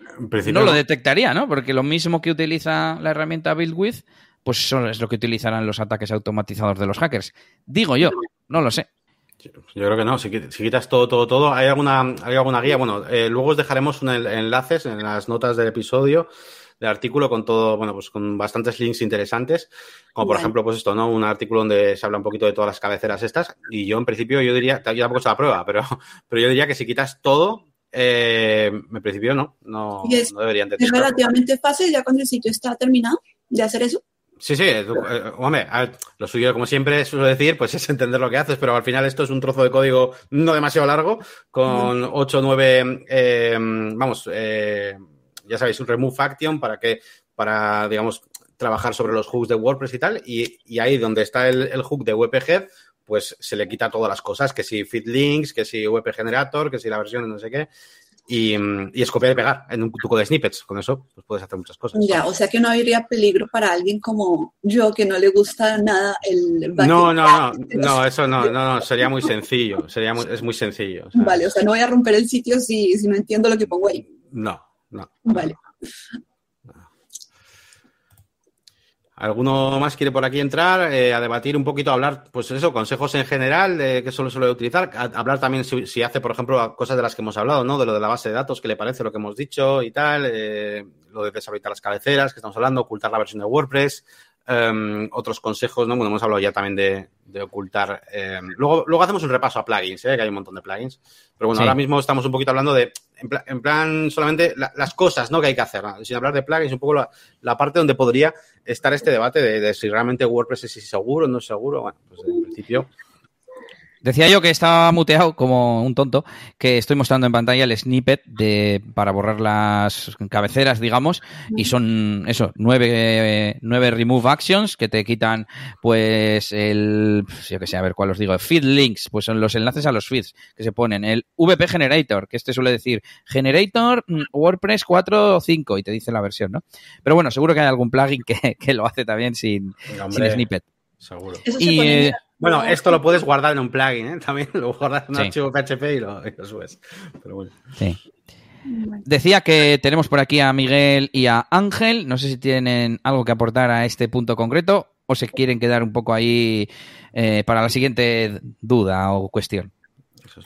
no lo detectaría, ¿no? Porque lo mismo que utiliza la herramienta Build With, pues eso es lo que utilizarán los ataques automatizados de los hackers. Digo yo, no lo sé. Yo creo que no, si, quitas todo, todo, todo, hay alguna, hay alguna guía. Bueno, eh, luego os dejaremos un, enlaces en las notas del episodio de artículo con todo, bueno, pues con bastantes links interesantes, como por ejemplo, pues esto, ¿no? Un artículo donde se habla un poquito de todas las cabeceras estas, y yo en principio yo diría, yo tampoco se la prueba, pero, *laughs* pero yo diría que si quitas todo, eh, en principio no, no, no deberían Es relativamente fácil ya cuando el sitio está terminado de hacer eso. Sí, sí, eh, hombre, lo suyo, como siempre suelo decir, pues es entender lo que haces, pero al final esto es un trozo de código no demasiado largo, con 8 o 9, eh, vamos, eh, ya sabéis, un remove action para que, para, digamos, trabajar sobre los hooks de WordPress y tal. Y, ahí donde está el, hook de WPG, pues se le quita todas las cosas, que si fit links, que si WP generator, que si la versión de no sé qué. Y, es copiar y pegar en un tuco de snippets. Con eso pues puedes hacer muchas cosas. Ya, o sea que no habría peligro para alguien como yo que no le gusta nada el No, no, no, *laughs* no, eso no, no, no, sería muy sencillo, sería es muy sencillo. Vale, o sea, no voy a romper el sitio si, si no entiendo lo que pongo ahí. No, no. Vale. ¿Alguno más quiere por aquí entrar eh, a debatir un poquito, a hablar, pues eso, consejos en general de qué solo suele utilizar? hablar también si, hace, por ejemplo, cosas de las que hemos hablado, ¿no? De lo de la base de datos, qué le parece lo que hemos dicho y tal, eh, lo de deshabilitar las cabeceras que estamos hablando, ocultar la versión de WordPress, em, otros consejos, ¿no? Bueno, hemos hablado ya también de, ocultar. Em, luego, luego hacemos un repaso a plugins, ¿eh? que hay un montón de plugins. Pero bueno, ahora mismo estamos un poquito hablando de en, plan, solamente las cosas ¿no? que hay que hacer, sin hablar de plugins, un poco la, parte donde podría estar este debate de, si realmente WordPress es seguro o no es seguro. Bueno, pues en principio. Decía yo que estaba muteado como un tonto, que estoy mostrando en pantalla el snippet de para borrar las cabeceras, digamos, y son eso, nueve, nueve remove actions que te quitan, pues, el, yo que sé, a ver cuál os digo, feed links, pues son los enlaces a los feeds que se ponen, el VP Generator, que este suele decir Generator mm, WordPress 4 o 5 y te dice la versión, ¿no? Pero bueno, seguro que hay algún plugin que, lo hace también sin, sin snippet. Seguro. y, bueno, esto lo puedes guardar en un plugin, ¿eh? *laughs* También lo guardas en un archivo PHP y lo, subes. Pero bueno. Sí. Decía que tenemos por aquí a Miguel y a Ángel. No sé si tienen algo que aportar a este punto concreto o se quieren quedar un poco ahí eh, para la siguiente duda o cuestión.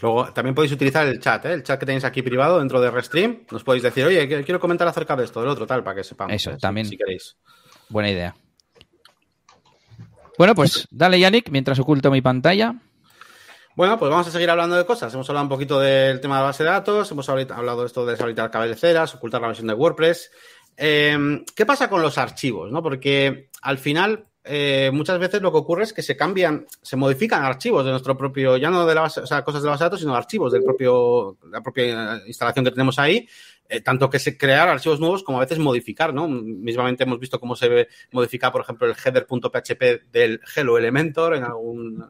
Luego también podéis utilizar el chat, ¿eh? el chat que tenéis aquí privado dentro de Restream. Nos podéis decir, oye, quiero comentar acerca de esto, del otro, tal, para que sepamos. Eso, también. si queréis. Buena idea. Bueno, pues dale, Yannick, mientras oculto mi pantalla. Bueno, pues vamos a seguir hablando de cosas. Hemos hablado un poquito del tema de base de datos, hemos hablado de esto de deshabilitar cabeceras, ocultar la versión de WordPress. Em, ¿Qué pasa con los archivos? ¿no? Porque al final, eh, muchas veces lo que ocurre es que se cambian, se modifican archivos de nuestro propio, ya no de la base, o sea, cosas de la base de datos, sino archivos del propio, la propia instalación que tenemos ahí eh, tanto que se crear archivos nuevos como a veces modificar, ¿no? Mismamente hemos visto cómo se modifica, por ejemplo, el header.php del Hello Elementor en algún,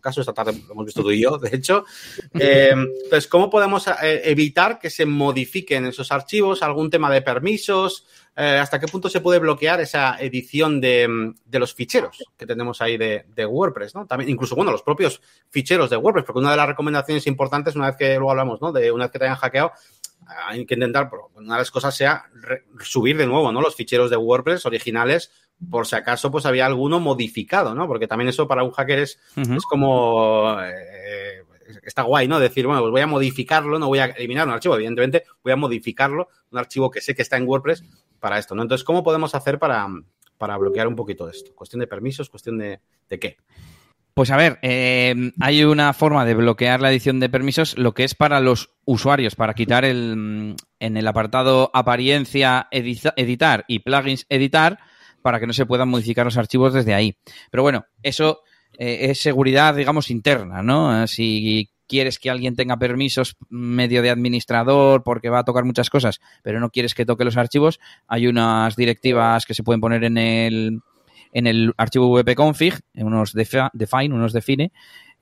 caso, esta tarde lo hemos visto tú y yo, de hecho. *laughs* Eh, entonces, ¿cómo podemos eh, evitar que se modifiquen esos archivos? ¿Algún tema de permisos? ¿Hasta qué punto se puede bloquear esa edición de, los ficheros que tenemos ahí de, WordPress? ¿no? También, incluso, bueno, los propios ficheros de WordPress, porque una de las recomendaciones importantes, una vez que luego hablamos, ¿no? De una vez que te hayan hackeado, hay que intentar, una de las cosas sea subir de nuevo, ¿no? Los ficheros de WordPress originales, por si acaso, pues había alguno modificado, ¿no? Porque también eso para un hacker es, es como, eh, está guay, ¿no? Decir, bueno, pues voy a modificarlo, no voy a eliminar un archivo, evidentemente, voy a modificarlo, un archivo que sé que está en WordPress para esto, ¿no? Entonces, ¿cómo podemos hacer para, para bloquear un poquito esto? Cuestión de permisos, cuestión de, de qué. Pues a ver, eh, hay una forma de bloquear la edición de permisos, lo que es para los usuarios, para quitar el, en el apartado apariencia editar y plugins editar, para que no se puedan modificar los archivos desde ahí. Pero bueno, eso eh, es seguridad, digamos, interna, ¿no? Si quieres que alguien tenga permisos medio de administrador porque va a tocar muchas cosas, pero no quieres que toque los archivos, hay unas directivas que se pueden poner en el en el archivo wp-config, unos define, unos define,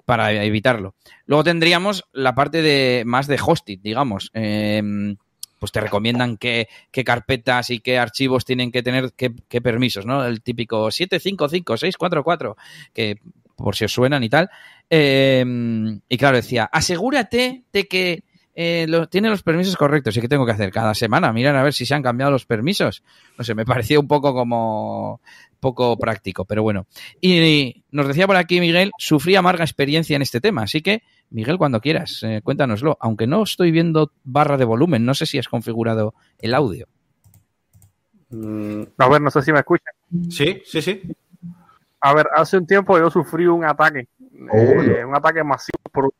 para evitarlo. Luego tendríamos la parte de más de hosting, digamos. Em, pues te recomiendan qué, carpetas y qué archivos tienen que tener, qué, permisos, ¿no? El típico 755-644, que por si os suenan y tal. Em, y claro, decía, asegúrate de que eh, tiene los permisos correctos. ¿Y qué tengo que hacer? Cada semana, mirar a ver si se han cambiado los permisos. No sé, me *laughs* pareció un poco como poco práctico, pero bueno. Y nos decía por aquí Miguel, sufrí amarga experiencia en este tema, así que Miguel, cuando quieras, eh, cuéntanoslo. Aunque no estoy viendo barra de volumen, no sé si has configurado el audio. Mm, a ver, no sé si me escuchan. Sí, sí, sí. A ver, hace un tiempo yo sufrí un ataque, eh, un ataque masivo por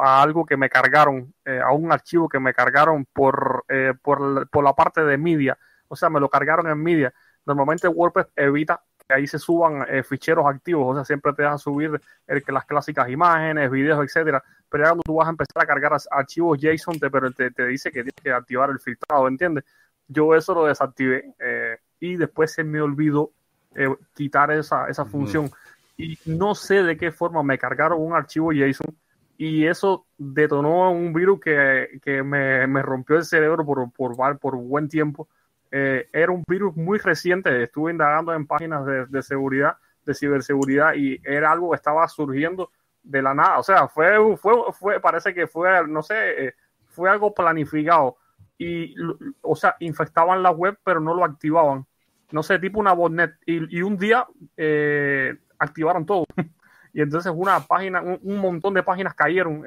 a algo que me cargaron, eh, a un archivo que me cargaron por, por, por, la parte de media. O sea, me lo cargaron en media. Normalmente WordPress evita que ahí se suban eh, ficheros activos, o sea, siempre te deja subir el, las clásicas imágenes, videos, etcétera. Pero ya cuando tú vas a empezar a cargar archivos JSON, te, pero te, dice que tienes que activar el filtrado, ¿entiendes? Yo eso lo desactivé eh, y después se me olvidó eh, quitar esa, esa función. Y no sé de qué forma me cargaron un archivo JSON y eso detonó un virus que, que me, me, rompió el cerebro por, por, por buen tiempo eh, era un virus muy reciente. Estuve indagando en páginas de, seguridad, de ciberseguridad, y era algo que estaba surgiendo de la nada. O sea, fue, fue, fue parece que fue, no sé, eh, fue algo planificado. Y, o sea, infectaban la web, pero no lo activaban. No sé, tipo una botnet. Y, y un día eh, activaron todo. *laughs* y entonces una página, un, montón de páginas cayeron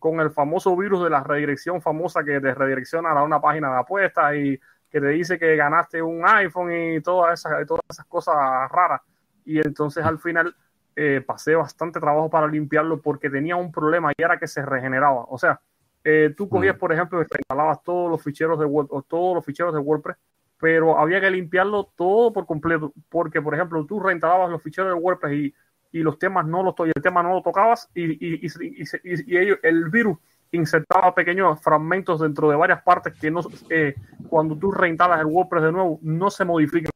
con el famoso virus de la redirección famosa que te redirecciona a una página de apuestas y que te dice que ganaste un iPhone y todas esas, todas esas cosas raras. Y entonces al final eh, pasé bastante trabajo para limpiarlo porque tenía un problema y era que se regeneraba. O sea, eh, tú cogías, mm. por ejemplo, y instalabas todos los ficheros de todos los ficheros de WordPress, pero había que limpiarlo todo por completo, porque, por ejemplo, tú reinstalabas los ficheros de WordPress y y los temas no los y el tema no lo tocabas y, y, y, ellos, el virus insertaba pequeños fragmentos dentro de varias partes que no eh, cuando tú reinstalas el WordPress de nuevo no se modifican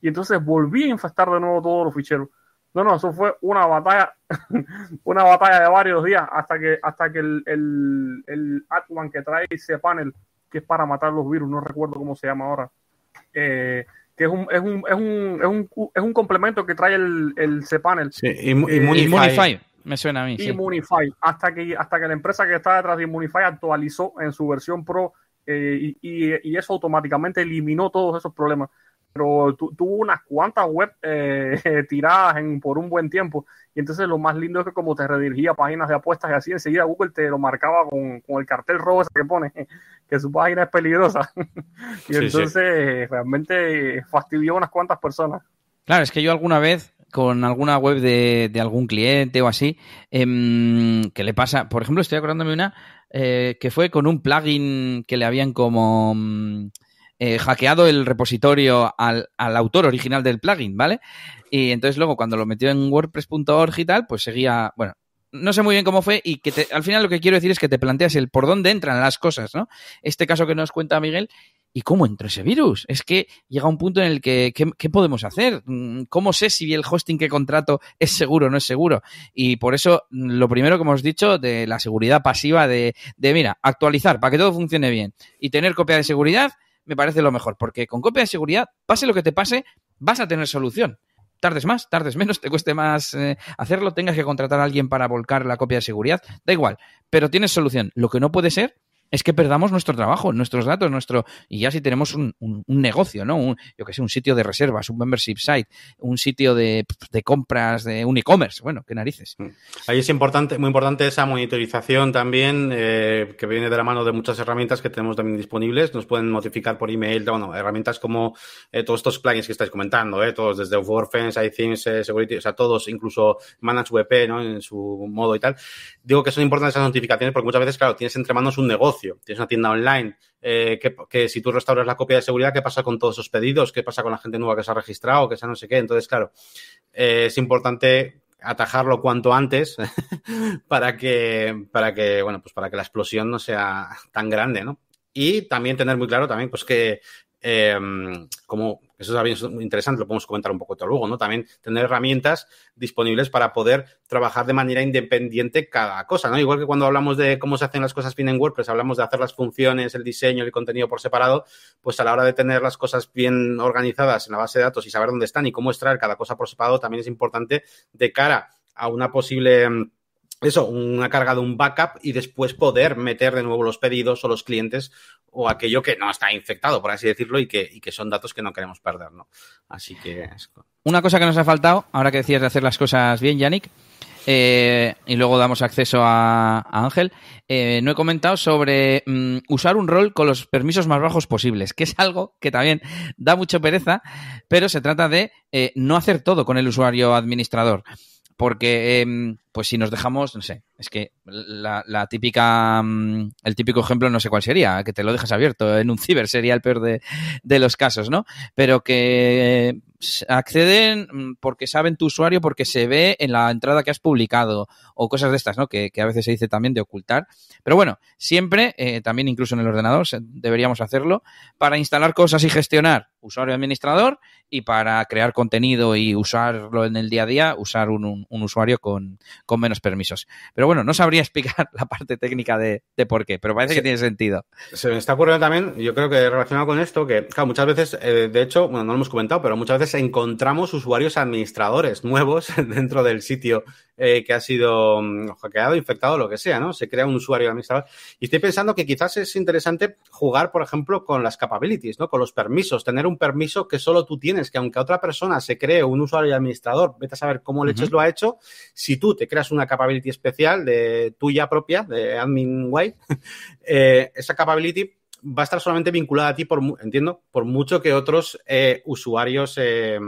y entonces volví a infectar de nuevo todos los ficheros. No, no, eso fue una batalla, *laughs* una batalla de varios días hasta que hasta que el, el, el Atman que trae ese panel que es para matar los virus, no recuerdo cómo se llama ahora, eh, que es un, es un, es un, es un, es un complemento que trae el, el cPanel. Sí, Immunify. Eh, me suena a mí. Immunify. Hasta, que, hasta que la empresa que está detrás de Immunify actualizó en su versión Pro eh, y, y, eso automáticamente eliminó todos esos problemas. Pero tuvo unas cuantas web eh, *laughs* tiradas en, por un buen tiempo. Y entonces lo más lindo es que como te redirigía páginas de apuestas y así, enseguida Google te lo marcaba con, con el cartel rojo ese que pone *laughs* que su página es peligrosa. *laughs* y entonces realmente fastidió a unas cuantas personas. Claro, es que yo alguna vez con alguna web de, de algún cliente o así, eh, que le pasa, por ejemplo, estoy acordándome una eh, que fue con un plugin que le habían como mm, eh, hackeado el repositorio al, al, autor original del plugin, ¿vale? Y entonces luego cuando lo metió en wordpress.org y tal, pues seguía, bueno, no sé muy bien cómo fue y que te, al final lo que quiero decir es que te planteas el por dónde entran las cosas, ¿no? Este caso que nos cuenta Miguel, ¿y cómo entró ese virus? Es que llega un punto en el que, ¿qué, podemos hacer? Mm, ¿Cómo sé si el hosting que contrato es seguro o no es seguro? Y por eso, mm, lo primero que hemos dicho de la seguridad pasiva de, de, mira, actualizar para que todo funcione bien y tener copia de seguridad, me parece lo mejor, porque con copia de seguridad, pase lo que te pase, vas a tener solución tardes más, tardes menos, *laughs* te cueste más eh, hacerlo, tengas que contratar a alguien para volcar la copia de seguridad, da igual, pero tienes solución. Lo que no puede ser es que perdamos nuestro trabajo, nuestros datos, nuestro y ya si tenemos un, un, negocio, ¿no? Un, yo que sé, un sitio de reservas, un membership site, un sitio de, de compras, de un e-commerce, bueno, qué narices. Mm. Ahí es importante, muy importante esa monitorización también eh, que viene de la mano de muchas herramientas que tenemos también disponibles. Nos pueden notificar por email, bueno, herramientas como eh, todos estos plugins que estáis comentando, eh, todos desde WordFence, iThemes, eh, Security, o sea, todos, incluso ManageWP, ¿no? En su modo y tal. Digo que son importantes esas notificaciones porque muchas veces, claro, tienes entre manos un negocio tienes una tienda online, eh, que, si tú restauras la copia de seguridad, ¿qué pasa con todos esos pedidos? ¿Qué pasa con la gente nueva que se ha registrado? Que sea no sé qué. Entonces, claro, eh, es importante atajarlo cuanto antes *laughs* para que, para que, bueno, pues para que la explosión no sea tan grande, ¿no? Y también tener muy claro también, pues que eh, como eso también es interesante, lo podemos comentar un poco luego, ¿no? También tener herramientas disponibles para poder trabajar de manera independiente cada cosa, ¿no? Igual que cuando hablamos de cómo se hacen las cosas bien en WordPress, hablamos de hacer las funciones, el diseño, el contenido por separado, pues a la hora de tener las cosas bien organizadas en la base de datos y saber dónde están y cómo extraer cada cosa por separado, también es importante de cara a una posible eso, una carga de un backup y después poder meter de nuevo los pedidos o los clientes o aquello que no está infectado, por así decirlo, y que, y que son datos que no queremos perder, ¿no? Así que... Una cosa que nos ha faltado, ahora que decías de hacer las cosas bien, Yannick, eh, y luego damos acceso a, Ángel, eh, no he comentado sobre mm, usar un rol con los permisos más bajos posibles, que es algo que también da mucho pereza, pero se trata de eh, no hacer todo con el usuario administrador. Porque, em, pues si nos dejamos, no sé, es que la, típica, mm, el típico ejemplo no sé cuál sería, que te lo dejas abierto en un *laughs* ciber sería el peor de, de los casos, ¿no? Pero que acceden mm, porque saben tu usuario, porque se ve en la entrada que has publicado o cosas de estas, ¿no? Que, a veces se dice también de ocultar. Pero bueno, siempre, eh, también incluso en el ordenador, deberíamos hacerlo para instalar cosas y gestionar usuario administrador y para crear contenido y usarlo en el día a día, usar un, un, usuario con, con, menos permisos. Pero bueno, no sabría explicar *laughs* la parte técnica de, de por qué, pero parece que tiene sentido. Se me está ocurriendo también, yo creo que relacionado con esto, que claro, muchas veces, eh, de hecho, bueno, no lo hemos comentado, pero muchas veces encontramos usuarios administradores nuevos *laughs* dentro del sitio eh, que ha sido mm, hackeado, infectado, lo que sea, ¿no? Se crea un usuario administrador. Y estoy pensando que quizás es interesante jugar, por ejemplo, con las capabilities, ¿no? Con los permisos, tener un permiso que solo tú tienes, que aunque otra persona se cree un usuario administrador, vete a saber cómo leches lo ha hecho, si tú te creas una capability especial de tuya propia, de admin white, *laughs* eh, esa capability va a estar solamente vinculada a ti, por, entiendo, por mucho que otros eh, usuarios eh,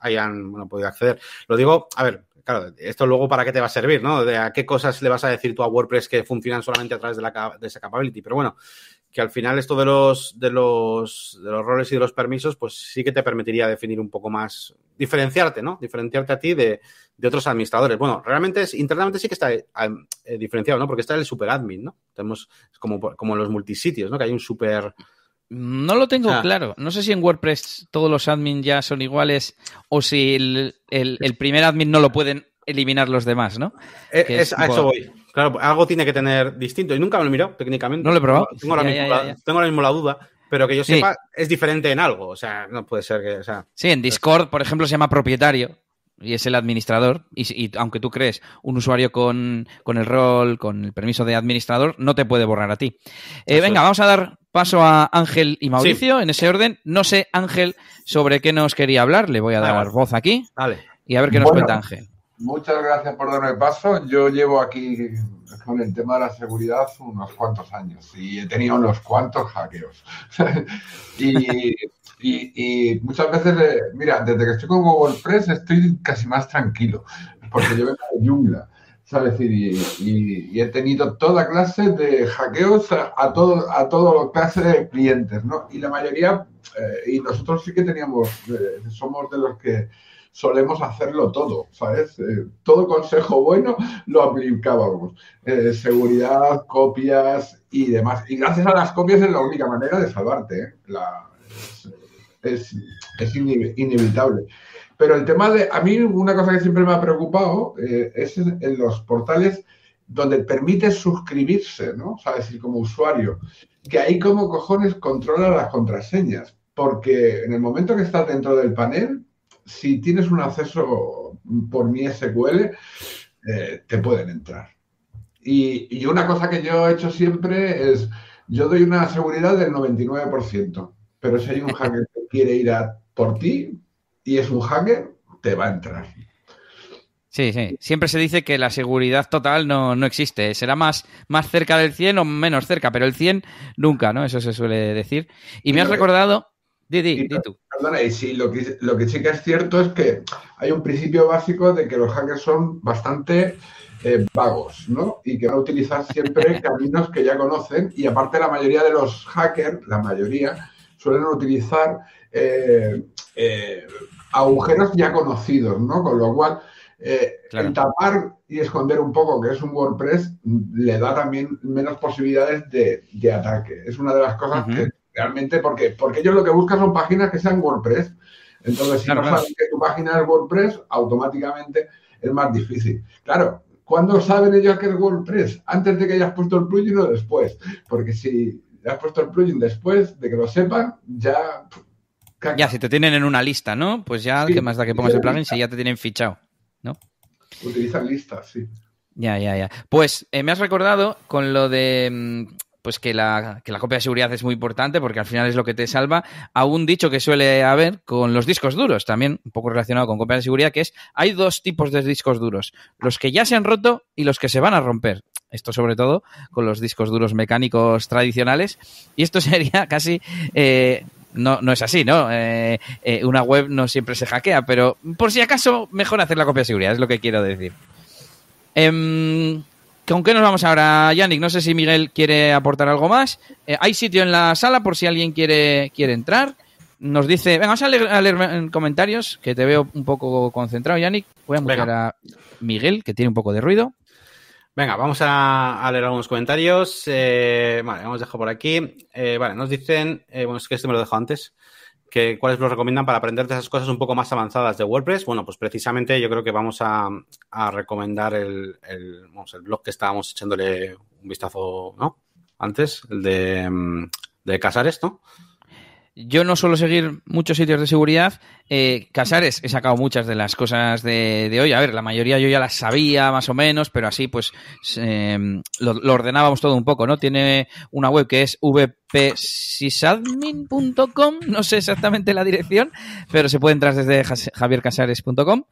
hayan bueno, podido acceder. Lo digo, a ver, claro, esto luego para qué te va a servir, ¿no? De a qué cosas le vas a decir tú a WordPress que funcionan solamente a través de, la, de esa capability. Pero bueno, que al final esto de los, de los, de los roles y de los permisos, pues sí que te permitiría definir un poco más, diferenciarte, ¿no? Diferenciarte a ti de, de otros administradores. Bueno, realmente es, internamente sí que está eh, diferenciado, ¿no? Porque está el superadmin, ¿no? Tenemos como, como los multisitios, ¿no? Que hay un super... No lo tengo claro. No sé si en WordPress todos los admin ya son iguales o si el, el, primer admin no lo pueden eliminar los demás, ¿no? Eh, es, a eso voy. Claro, algo tiene que tener distinto. Y nunca me lo he mirado técnicamente. No lo he probado. Tengo, ahora, mismo, la, duda. Pero que yo sepa, es diferente en algo. O sea, no puede ser que. O sea, sí, en Discord, por ejemplo, se llama propietario y es el administrador. Y, aunque tú crees un usuario con, el rol, con el permiso de administrador, no te puede borrar a ti. Eh, venga, vamos a dar paso a Ángel y Mauricio en ese orden. No sé, Ángel, sobre qué nos quería hablar. Le voy a dar voz aquí. Vale. Y a ver qué nos cuenta Ángel. Muchas gracias por darme paso. Yo llevo aquí con el tema de la seguridad unos cuantos años y he tenido unos cuantos hackeos. *laughs* y, muchas veces, eh, mira, desde que estoy con WordPress estoy casi más tranquilo, porque yo vengo de jungla. ¿sabes? Y, y, he tenido toda clase de hackeos a, todo a todo clase de clientes, ¿no? Y la mayoría, eh, y nosotros sí que teníamos, eh, somos de los que solemos hacerlo todo, ¿sabes? Eh, todo consejo bueno lo aplicábamos. Eh, seguridad, copias y demás. Y gracias a las copias es la única manera de salvarte. ¿eh? es, inevitable. Pero el tema de, a mí una cosa que siempre me ha preocupado es en, los portales donde permite suscribirse, ¿no? O sea, decir, como usuario, que ahí como cojones controla las contraseñas, porque en el momento que estás dentro del panel, si tienes un acceso por mi SQL, eh, te pueden entrar. Y, una cosa que yo he hecho siempre es, yo doy una seguridad del 99%, pero si hay un hacker que quiere ir a por ti y es un hacker, te va a entrar. Sí, sí. Siempre se dice que la seguridad total no, existe. Será más, más cerca del 100 o menos cerca, pero el 100 nunca, ¿no? Eso se suele decir. Y me has recordado Di, tú. Perdona, y sí, lo que, lo que sí que es cierto es que hay un principio básico de que los hackers son bastante eh, vagos, ¿no? Y que van a utilizar siempre *laughs* caminos que ya conocen. Y aparte, la mayoría de los hackers, la mayoría, suelen utilizar eh, eh, agujeros ya conocidos, ¿no? Con lo cual, el tapar y esconder un poco que es un WordPress le da también menos posibilidades de, ataque. Es una de las cosas que realmente porque, porque ellos lo que buscan son páginas que sean WordPress. Entonces, si no saben que tu página es WordPress, automáticamente es más difícil. Claro, ¿cuándo saben ellos que es WordPress? ¿Antes de que hayas puesto el plugin o después? Porque si has puesto el plugin después de que lo sepan, ya... Ya, si te tienen en una lista, ¿no? Pues ya, ¿qué más da que pongas el plugin si ya te tienen fichado, ¿no? Utilizan listas, sí. Ya, ya, ya. Pues eh, me has recordado con lo de mm, pues que la, que la copia de seguridad es muy importante porque al final es lo que te salva. A un dicho que suele haber con los discos duros, también un poco relacionado con copia de seguridad, que es hay dos tipos de discos duros, los que ya se han roto y los que se van a romper. Esto sobre todo con los discos duros mecánicos tradicionales. Y esto *laughs* sería casi... Eh, no, no es así, ¿no? Eh, eh, una web no siempre se hackea, pero por si acaso, mejor hacer la copia de seguridad, es lo que quiero decir. Em, ¿Con qué nos vamos ahora, Yannick? No sé si Miguel quiere aportar algo más. Eh, hay sitio en la sala por si alguien quiere, quiere entrar. Nos dice, venga, vamos a leer, en comentarios, que te veo un poco concentrado, Yannick. Voy a buscar a Miguel, que tiene un poco de ruido. Venga, vamos a, leer algunos comentarios. Eh, vale, vamos a dejar por aquí. Eh, vale, nos dicen, bueno, es que este me lo dejo antes cuáles nos recomiendan para aprender de esas cosas un poco más avanzadas de WordPress. Bueno, pues precisamente yo creo que vamos a, recomendar el, blog que estábamos echándole un vistazo. Antes, el de, mm, de Casares, ¿no? Yo no suelo seguir muchos sitios de seguridad. Eh, Casares, he sacado muchas de las cosas de, hoy. A ver, la mayoría yo ya las sabía más o menos, pero así pues em, lo, ordenábamos todo un poco, ¿no? Tiene una web que es vpsysadmin.com, no sé exactamente la dirección, pero se puede entrar desde javiercasares.com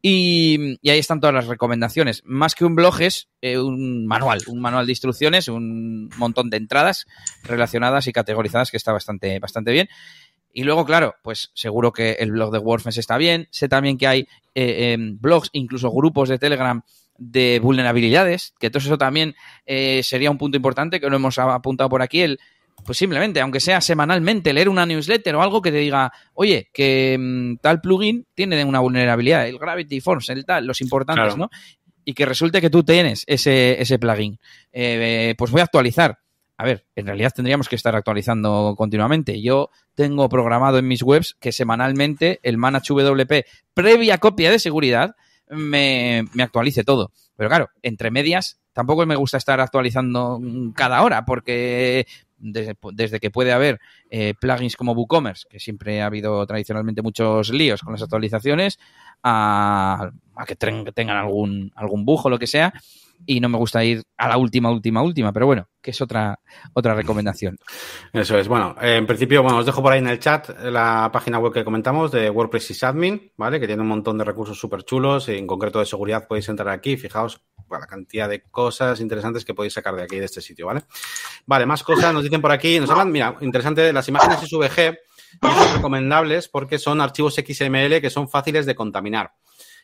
y, y ahí están todas las recomendaciones. Más que un blog es eh, un manual, un manual de instrucciones, un montón de entradas relacionadas y categorizadas que está bastante, bastante bien. Y luego, claro, pues seguro que el blog de WordPress está bien. Sé también que hay eh, em, blogs, incluso grupos de Telegram de vulnerabilidades, que todo eso también eh, sería un punto importante que no hemos apuntado por aquí, el pues simplemente, aunque sea semanalmente, leer una newsletter o algo que te diga, oye, que mm, tal plugin tiene una vulnerabilidad, el Gravity Forms, el tal, los importantes, ¿no? Y que resulte que tú tienes ese, ese plugin. Eh, pues voy a actualizar. A ver, en realidad tendríamos que estar actualizando continuamente. Yo tengo programado en mis webs que semanalmente el Manage WP, previa copia de seguridad, me, me actualice todo. Pero claro, entre medias, tampoco me gusta estar actualizando cada hora, porque desde, que puede haber eh, plugins como WooCommerce, que siempre ha habido tradicionalmente muchos líos con las actualizaciones, a, que tengan algún, algún bujo o lo que sea, y no me gusta ir a la última, última, última, pero bueno, que es otra, otra recomendación. Eso es. Bueno, en principio, bueno, os dejo por ahí en el chat la página web que comentamos de WordPress Sysadmin, ¿vale? Que tiene un montón de recursos súper chulos, en concreto de seguridad podéis entrar aquí, fijaos la cantidad de cosas interesantes que podéis sacar de aquí, de este sitio, ¿vale? Vale, más cosas nos dicen por aquí, nos hablan, mira, interesante, las imágenes SVG son recomendables porque son archivos XML que son fáciles de contaminar.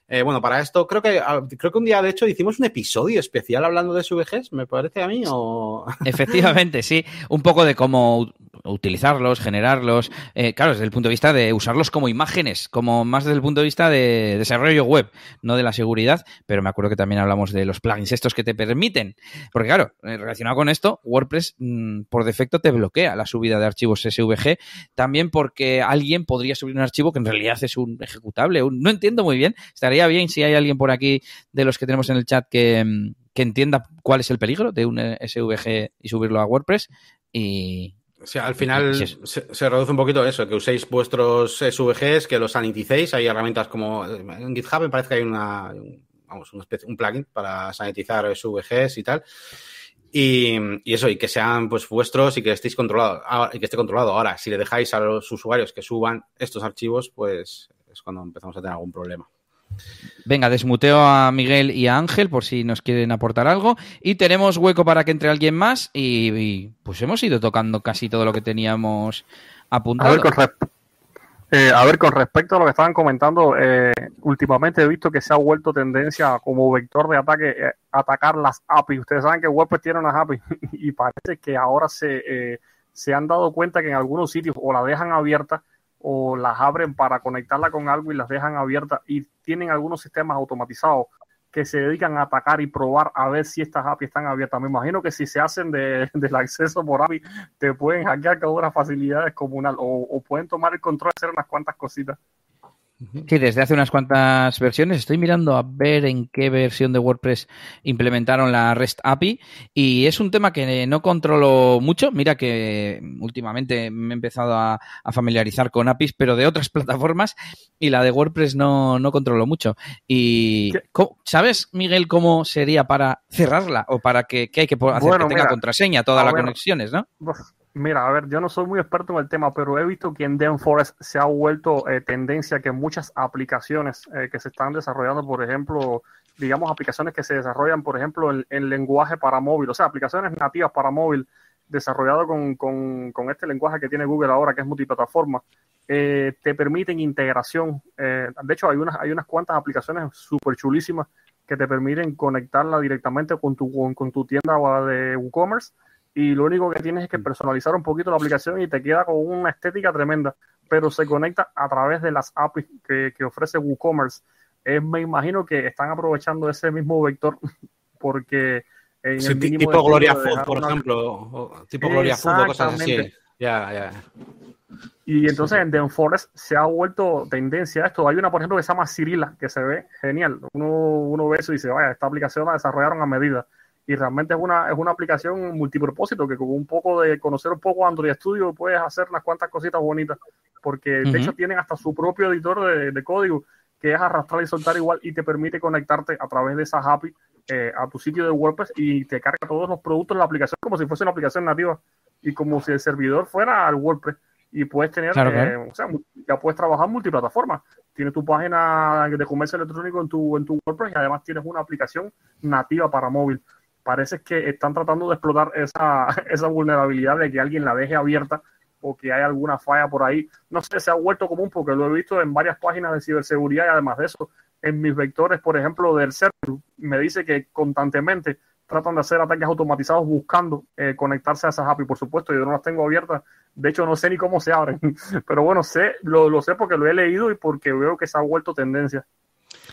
Eh, bueno, para esto creo que ah, creo que un día de hecho hicimos un episodio especial hablando de SVGs, me parece a mí o efectivamente sí, un poco de cómo utilizarlos, generarlos, eh, claro, desde el punto de vista de usarlos como imágenes, como más desde el punto de vista de desarrollo web, no de la seguridad, pero me acuerdo que también hablamos de los plugins estos que te permiten, porque claro, eh, relacionado con esto, WordPress mm, por defecto te bloquea la subida de archivos SVG, también porque alguien podría subir un archivo que en realidad es un ejecutable, no entiendo muy bien, estaría bien si hay alguien por aquí de los que tenemos en el chat que mm, que entienda cuál es el peligro de un SVG y subirlo a WordPress y, o sea, al final se, reduce un poquito eso, que uséis vuestros SVGs, que los saniticéis. Hay herramientas como en GitHub me parece que hay una, vamos, un plugin para sanitizar SVGs y tal. Y, eso, y que sean pues vuestros y que estéis controlados ah, y que esté controlado. Ahora, si le dejáis a los usuarios que suban estos archivos, pues es cuando empezamos a tener algún problema. Venga, desmuteo a Miguel y a Ángel por si nos quieren aportar algo. Y tenemos hueco para que entre alguien más. Y, pues hemos ido tocando casi todo lo que teníamos apuntado. Eh, a ver, con, respecto a lo que estaban comentando, eh, últimamente he visto que se ha vuelto tendencia como vector de ataque eh, atacar las APIs. Ustedes saben que WordPress tiene unas APIs *laughs* y parece que ahora se, se han dado cuenta que en algunos sitios o la dejan abierta o las abren para conectarla con algo y las dejan abiertas y tienen algunos sistemas automatizados que se dedican a atacar y probar a ver si estas APIs están abiertas. Me imagino que si se hacen de, *laughs* del acceso por API, te pueden hackear con unas facilidades comunal o, o pueden tomar el control de hacer unas cuantas cositas. Sí, desde hace unas cuantas versiones. Estoy mirando a ver en qué versión de WordPress implementaron la REST API y es un tema que no controlo mucho. Mira que últimamente me he empezado a, familiarizar con APIs, pero de otras *laughs* plataformas y la de WordPress no, no controlo mucho. Y ¿sabes, Miguel, cómo sería para cerrarla o para que, hay que hacer que tenga contraseña todas las conexiones, no? Mira, a ver, yo no soy muy experto en el tema, pero he visto que en DevForest se ha vuelto eh, tendencia que muchas aplicaciones eh, que se están desarrollando, por ejemplo, digamos, aplicaciones que se desarrollan, por ejemplo, en, lenguaje para móvil, o sea, aplicaciones nativas para móvil, desarrollado con, con, este lenguaje que tiene Google ahora, que es multiplataforma, eh, te permiten integración. de hecho, hay unas, hay unas cuantas aplicaciones súper chulísimas que te permiten conectarla directamente con tu, con, con tu tienda de WooCommerce y lo único que tienes es que mm. personalizar un poquito la aplicación y te queda con una estética tremenda, pero se conecta a través de las APIs que, ofrece WooCommerce. me imagino que están aprovechando ese mismo vector *laughs* porque en el tipo Gloria Food, por ejemplo, tipo Gloria Food cosas así. Ya, ya. Y entonces en The Forest se ha vuelto tendencia a esto. Hay una, por ejemplo, que se llama Cirila, que se ve genial. Uno, uno ve eso y dice, vaya, esta aplicación la desarrollaron a medida y realmente es una, es una aplicación multipropósito que con un poco de conocer un poco Android Studio puedes hacer unas cuantas cositas bonitas, porque de hecho tienen hasta su propio editor de, código que es arrastrar y soltar igual y te permite conectarte a través de esa API eh, a tu sitio de WordPress y te carga todos los productos de la aplicación como si fuese una aplicación nativa y como si el servidor fuera al WordPress. Y puedes tener, eh, o sea, ya puedes trabajar multiplataforma. Tienes tu página de comercio electrónico en tu, en tu WordPress y además tienes una aplicación nativa para móvil parece que están tratando de explotar esa, *laughs* esa vulnerabilidad de que alguien la deje abierta o que hay alguna falla por ahí. No sé, se ha vuelto común porque lo he visto en varias páginas de ciberseguridad y además de eso, en mis vectores, por ejemplo, del server, me dice que constantemente tratan de hacer ataques automatizados buscando eh, conectarse a esas API. Por supuesto, yo no las tengo abiertas. De hecho, no sé ni cómo se abren. *laughs* Pero bueno, sé, lo, lo sé porque lo he leído y porque veo que se ha vuelto tendencia.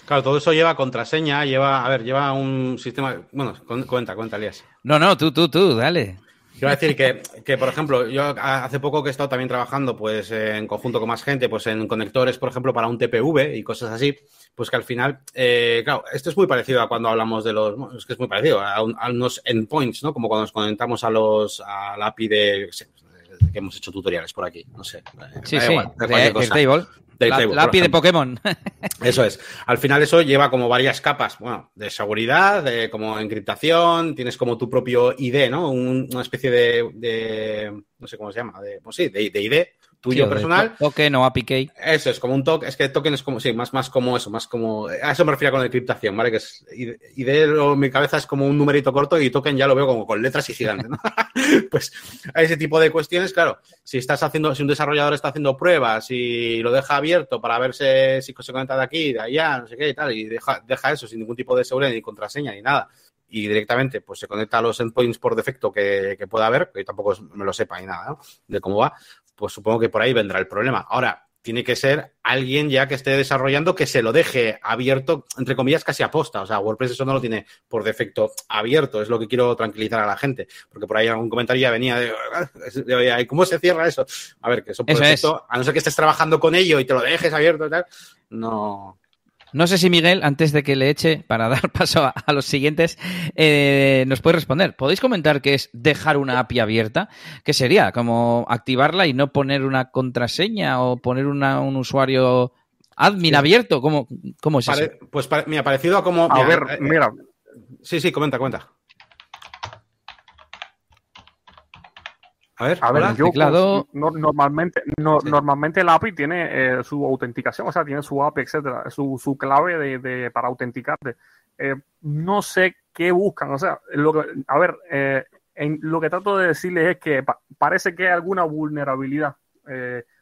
Claro, todo eso lleva contraseña, lleva, a ver, lleva un sistema. Bueno, cuenta, cuenta, Elías. No, no, tú, tú, tú, dale. Quiero decir que, que, por ejemplo, yo hace poco que he estado también trabajando pues en conjunto con más gente, pues en conectores, por ejemplo, para un TPV y cosas así, pues que al final, eh, claro, esto es muy parecido a cuando hablamos de los, es que es muy parecido a, unos endpoints, ¿no? Como cuando nos conectamos a los, a la API de, que hemos hecho tutoriales por aquí, no sé. Sí, sí, igual, de, la, API de Pokémon. *laughs* Eso es. Al final eso lleva como varias capas, bueno, de seguridad, de como encriptación, tienes como tu propio ID, ¿no? una especie de, no sé cómo se llama, de, pues sí, de, de ID tuyo personal. Token o API Eso es, como un token. Es que token es como, sí, más, más como eso, más como. A eso me refiero con la encriptación, ¿vale? Que es. Y de mi cabeza es como un numerito corto y token ya lo veo como con letras y gigantes, ¿no? *laughs* pues a ese tipo de cuestiones, claro, si estás haciendo, si un desarrollador está haciendo pruebas y lo deja abierto para verse si se conecta de aquí, de allá, no sé qué y tal, y deja, deja eso sin ningún tipo de seguridad ni contraseña ni nada y directamente pues se conecta a los endpoints por defecto que, que pueda haber, que tampoco me lo sepa ni nada, ¿no? De cómo va, pues supongo que por ahí vendrá el problema. Ahora, tiene que ser alguien ya que esté desarrollando que se lo deje abierto, entre comillas, casi aposta. O sea, WordPress eso no lo tiene por defecto abierto, es lo que quiero tranquilizar a la gente, porque por ahí algún comentario ya venía de, *laughs* ¿cómo se cierra eso? A ver, que eso por defecto, a no ser que estés trabajando con ello y te lo dejes abierto y tal, no, no sé si Miguel, antes de que le eche para *laughs* dar paso a, los siguientes, eh, nos puede responder. ¿Podéis comentar qué es dejar una API abierta? ¿Qué sería? ¿Como activarla y no poner una contraseña o poner un usuario admin abierto? ¿Cómo, cómo es eso? Pues me ha parecido a como... A ver, eh, mira. Sí, sí, comenta, comenta. A ver, a ver yo normalmente, normalmente el API tiene eh, su autenticación, o sea, tiene su API, etcétera, su, su clave de, de para autenticarte. Eh, no sé qué buscan, o sea, lo que, a ver, eh, en, lo que trato de decirles es que parece que hay alguna vulnerabilidad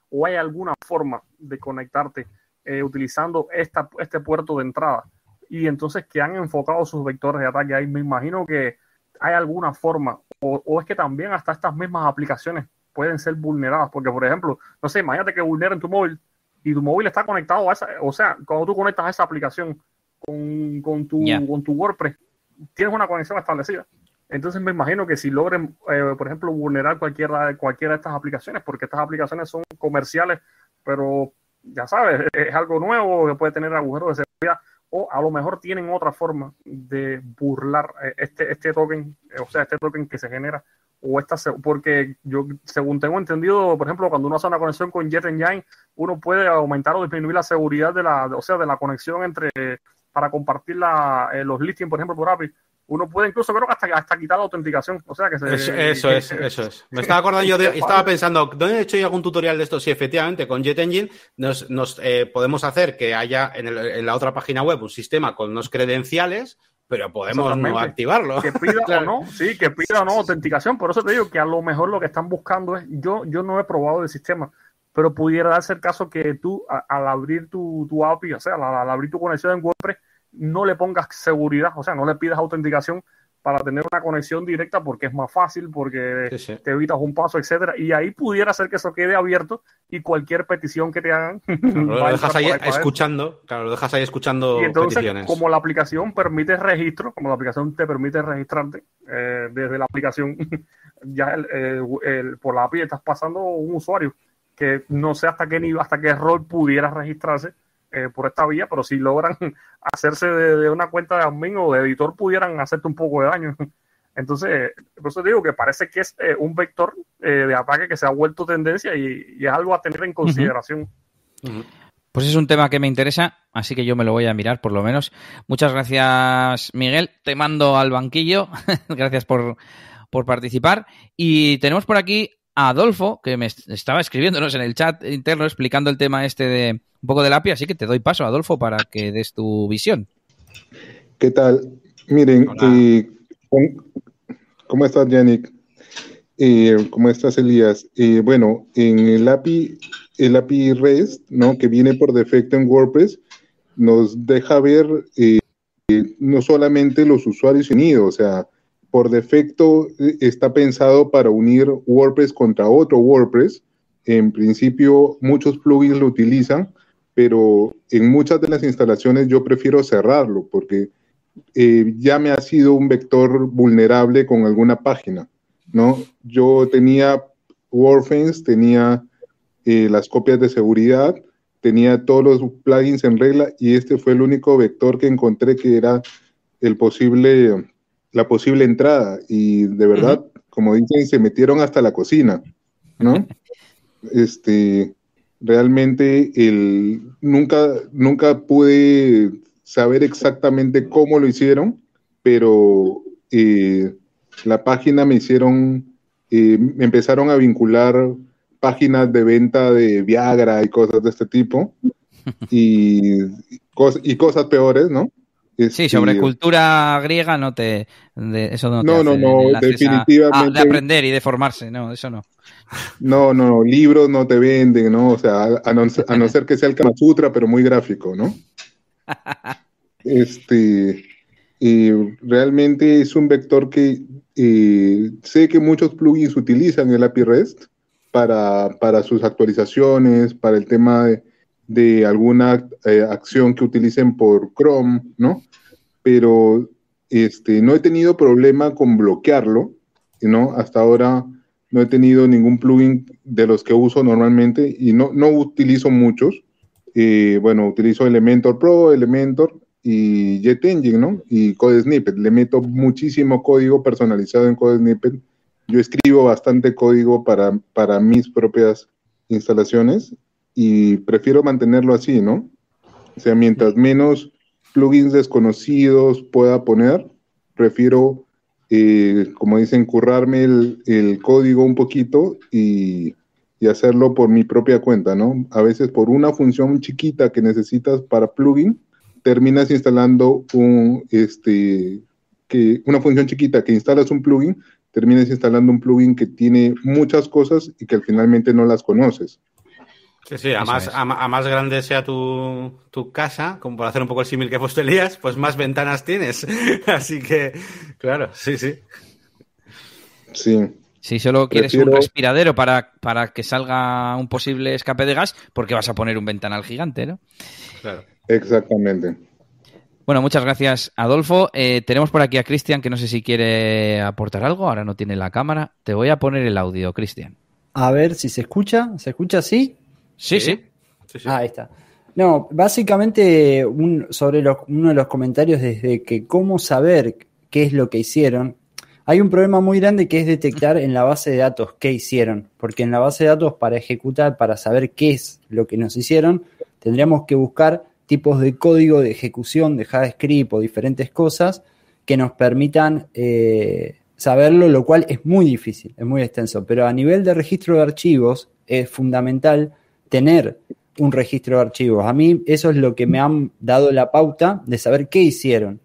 o hay alguna forma de conectarte utilizando esta, este puerto de entrada y entonces que han enfocado sus vectores de ataque ahí. Me imagino que hay alguna forma, o, es que también hasta estas mismas aplicaciones pueden ser vulneradas, porque por ejemplo, no sé, imagínate que vulneren tu móvil y tu móvil está conectado a esa, o sea, cuando tú conectas a esa aplicación con, con, tu, con tu WordPress, tienes una conexión establecida. Entonces me imagino que si logren, eh, por ejemplo, vulnerar cualquiera, cualquiera de estas aplicaciones, porque estas aplicaciones son comerciales, pero ya sabes, es algo nuevo que puede tener agujeros de seguridad, o a lo mejor tienen otra forma de burlar eh, este, este token, o sea, este token que se genera, o esta, porque yo, según tengo entendido, por ejemplo, cuando uno hace una conexión con Jet Engine, uno puede aumentar o disminuir la seguridad de la, o sea, de la conexión entre, para compartir la, eh, los listings, por ejemplo, por API, uno puede incluso creo que hasta, hasta quitar la autenticación. O sea que eso, es, eso es. Me estaba acordando *laughs* yo, estaba pensando, ¿dónde he hecho yo algún tutorial de esto? Sí, efectivamente, con Jet Engine nos, nos eh, podemos hacer que haya en, el, en, la otra página web un sistema con unos credenciales, pero podemos no activarlo. Que pida *laughs* o no, sí, que pida o no autenticación. Por eso te digo que a lo mejor lo que están buscando es, yo, yo no he probado el sistema, pero pudiera darse el caso que tú, al abrir tu, tu API, o sea, al abrir tu conexión en WordPress, no le pongas seguridad, o sea, no le pidas autenticación para tener una conexión directa porque es más fácil, porque te evitas un paso, etcétera. Y ahí pudiera ser que eso quede abierto y cualquier petición que te hagan. *laughs* lo dejas ahí escuchando, claro, lo dejas ahí escuchando y entonces, Como la aplicación permite registro, como la aplicación te permite registrarte eh, desde la aplicación, *laughs* ya el, por la API estás pasando un usuario que no sé hasta qué nivel, hasta qué rol pudiera registrarse eh, por esta vía, pero si logran *laughs* hacerse de, una cuenta de admin o de editor, pudieran hacerte un poco de daño. *laughs* Entonces, por eso digo que parece que es eh, un vector eh, de ataque que se ha vuelto tendencia y, es algo a tener en consideración. Pues es un tema que me interesa, así que yo me lo voy a mirar por lo menos. Muchas gracias, Miguel. Te mando al banquillo. *laughs* gracias por, por participar. Y tenemos por aquí a Adolfo, que me estaba escribiéndonos en el chat interno explicando el tema este de un poco del API, así que te doy paso, Adolfo, para que des tu visión. ¿Qué tal? Miren, eh, ¿cómo estás, Yannick? Eh, ¿Cómo estás, Elías? Eh, bueno, en el API, el API REST, ¿no? Que viene por defecto en WordPress, nos deja ver no solamente los usuarios unidos, o sea, por defecto eh, está pensado para unir WordPress contra otro WordPress. En principio, muchos plugins lo utilizan, pero en muchas de las instalaciones yo prefiero cerrarlo porque eh, ya me ha sido un vector vulnerable con alguna página, ¿no? Yo tenía WordFence, tenía eh, las copias de seguridad, tenía todos los plugins en regla y este fue el único vector que encontré que era el posible, la posible entrada. Y de verdad, como dicen, se metieron hasta la cocina, ¿no? este, realmente el, nunca, nunca pude saber exactamente cómo lo hicieron, pero eh, la página me hicieron, eh, me empezaron a vincular páginas de venta de Viagra y cosas de este tipo, *laughs* y, y cosas peores, ¿no? Sí, sobre cultura griega no te. eso no, no, no, no, definitivamente. de aprender y de formarse, no, eso no. No, no, no, libros no te venden, ¿no? O sea, a no, a no ser que sea el Kama Sutra, pero muy gráfico, ¿no? *laughs* este. Y realmente es un vector que eh, sé que muchos plugins utilizan el API REST para, para sus actualizaciones, para el tema de, de alguna eh, acción que utilicen por Chrome, ¿no? Pero este, no he tenido problema con bloquearlo, ¿no? Hasta ahora no he tenido ningún plugin de los que uso normalmente y no, no utilizo muchos. Eh, bueno, utilizo Elementor Pro, Elementor y JetEngine, ¿no? Y Code Snippet. Le meto muchísimo código personalizado en Code Snippet. Yo escribo bastante código para, para mis propias instalaciones y prefiero mantenerlo así, ¿no? O sea, mientras menos plugins desconocidos pueda poner, prefiero, eh, como dicen, currarme el, código un poquito y, hacerlo por mi propia cuenta, ¿no? A veces por una función chiquita que necesitas para plugin, terminas instalando un, este, que, una función chiquita que instalas un plugin, terminas instalando un plugin que tiene muchas cosas y que finalmente no las conoces. Sí, sí, a más, a, más, grande sea tu, casa, como por hacer un poco el símil que he puesto Elías, pues más ventanas tienes. *laughs* Así que, claro, sí, sí. Sí. Si solo quieres un respiradero para, para que salga un posible escape de gas, porque vas a poner un ventanal gigante, ¿no? Claro. Exactamente. Bueno, muchas gracias, Adolfo. Eh, tenemos por aquí a Cristian, que no sé si quiere aportar algo. Ahora no tiene la cámara. Te voy a poner el audio, Cristian. A ver si se escucha. ¿Se escucha así? Sí, sí. Ah, ahí está. No, básicamente sobre uno de los comentarios desde que cómo saber qué es lo que hicieron, hay un problema muy grande que es detectar en la base de datos qué hicieron, porque en la base de datos para ejecutar, para saber qué es lo que nos hicieron, tendríamos que buscar tipos de código de ejecución de JavaScript o diferentes cosas que nos permitan eh, saberlo, lo cual es muy difícil, es muy extenso, pero a nivel de registro de archivos es fundamental tener un registro de archivos. A mí eso es lo que me han dado la pauta de saber qué hicieron.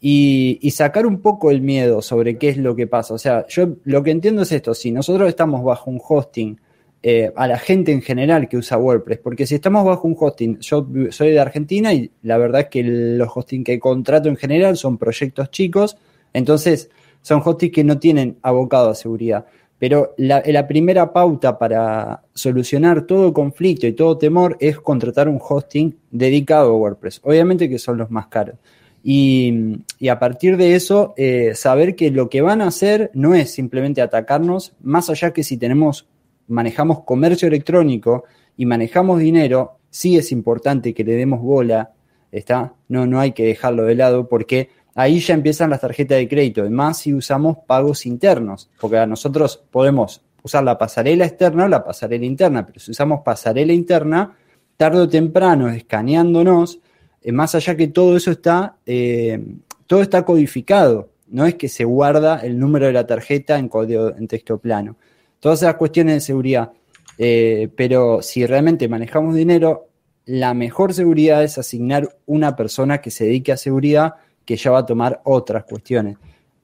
Y, sacar un poco el miedo sobre qué es lo que pasa. O sea, yo lo que entiendo es esto, si nosotros estamos bajo un hosting, eh, a la gente en general que usa WordPress, porque si estamos bajo un hosting, yo soy de Argentina y la verdad es que los hosting que contrato en general son proyectos chicos, entonces son hostings que no tienen abocado a seguridad. Pero la, primera pauta para solucionar todo conflicto y todo temor es contratar un hosting dedicado a WordPress. Obviamente que son los más caros. Y, a partir de eso, eh, saber que lo que van a hacer no es simplemente atacarnos, más allá que si tenemos, manejamos comercio electrónico y manejamos dinero, sí es importante que le demos bola, ¿está? No, no hay que dejarlo de lado porque ahí ya empiezan las tarjetas de crédito, además si usamos pagos internos, porque nosotros podemos usar la pasarela externa o la pasarela interna, pero si usamos pasarela interna, tarde o temprano, escaneándonos, eh, más allá que todo eso está, eh, todo está codificado, no es que se guarda el número de la tarjeta en código en texto plano. Todas esas cuestiones de seguridad. Eh, pero si realmente manejamos dinero, la mejor seguridad es asignar una persona que se dedique a seguridad que ya va a tomar otras cuestiones.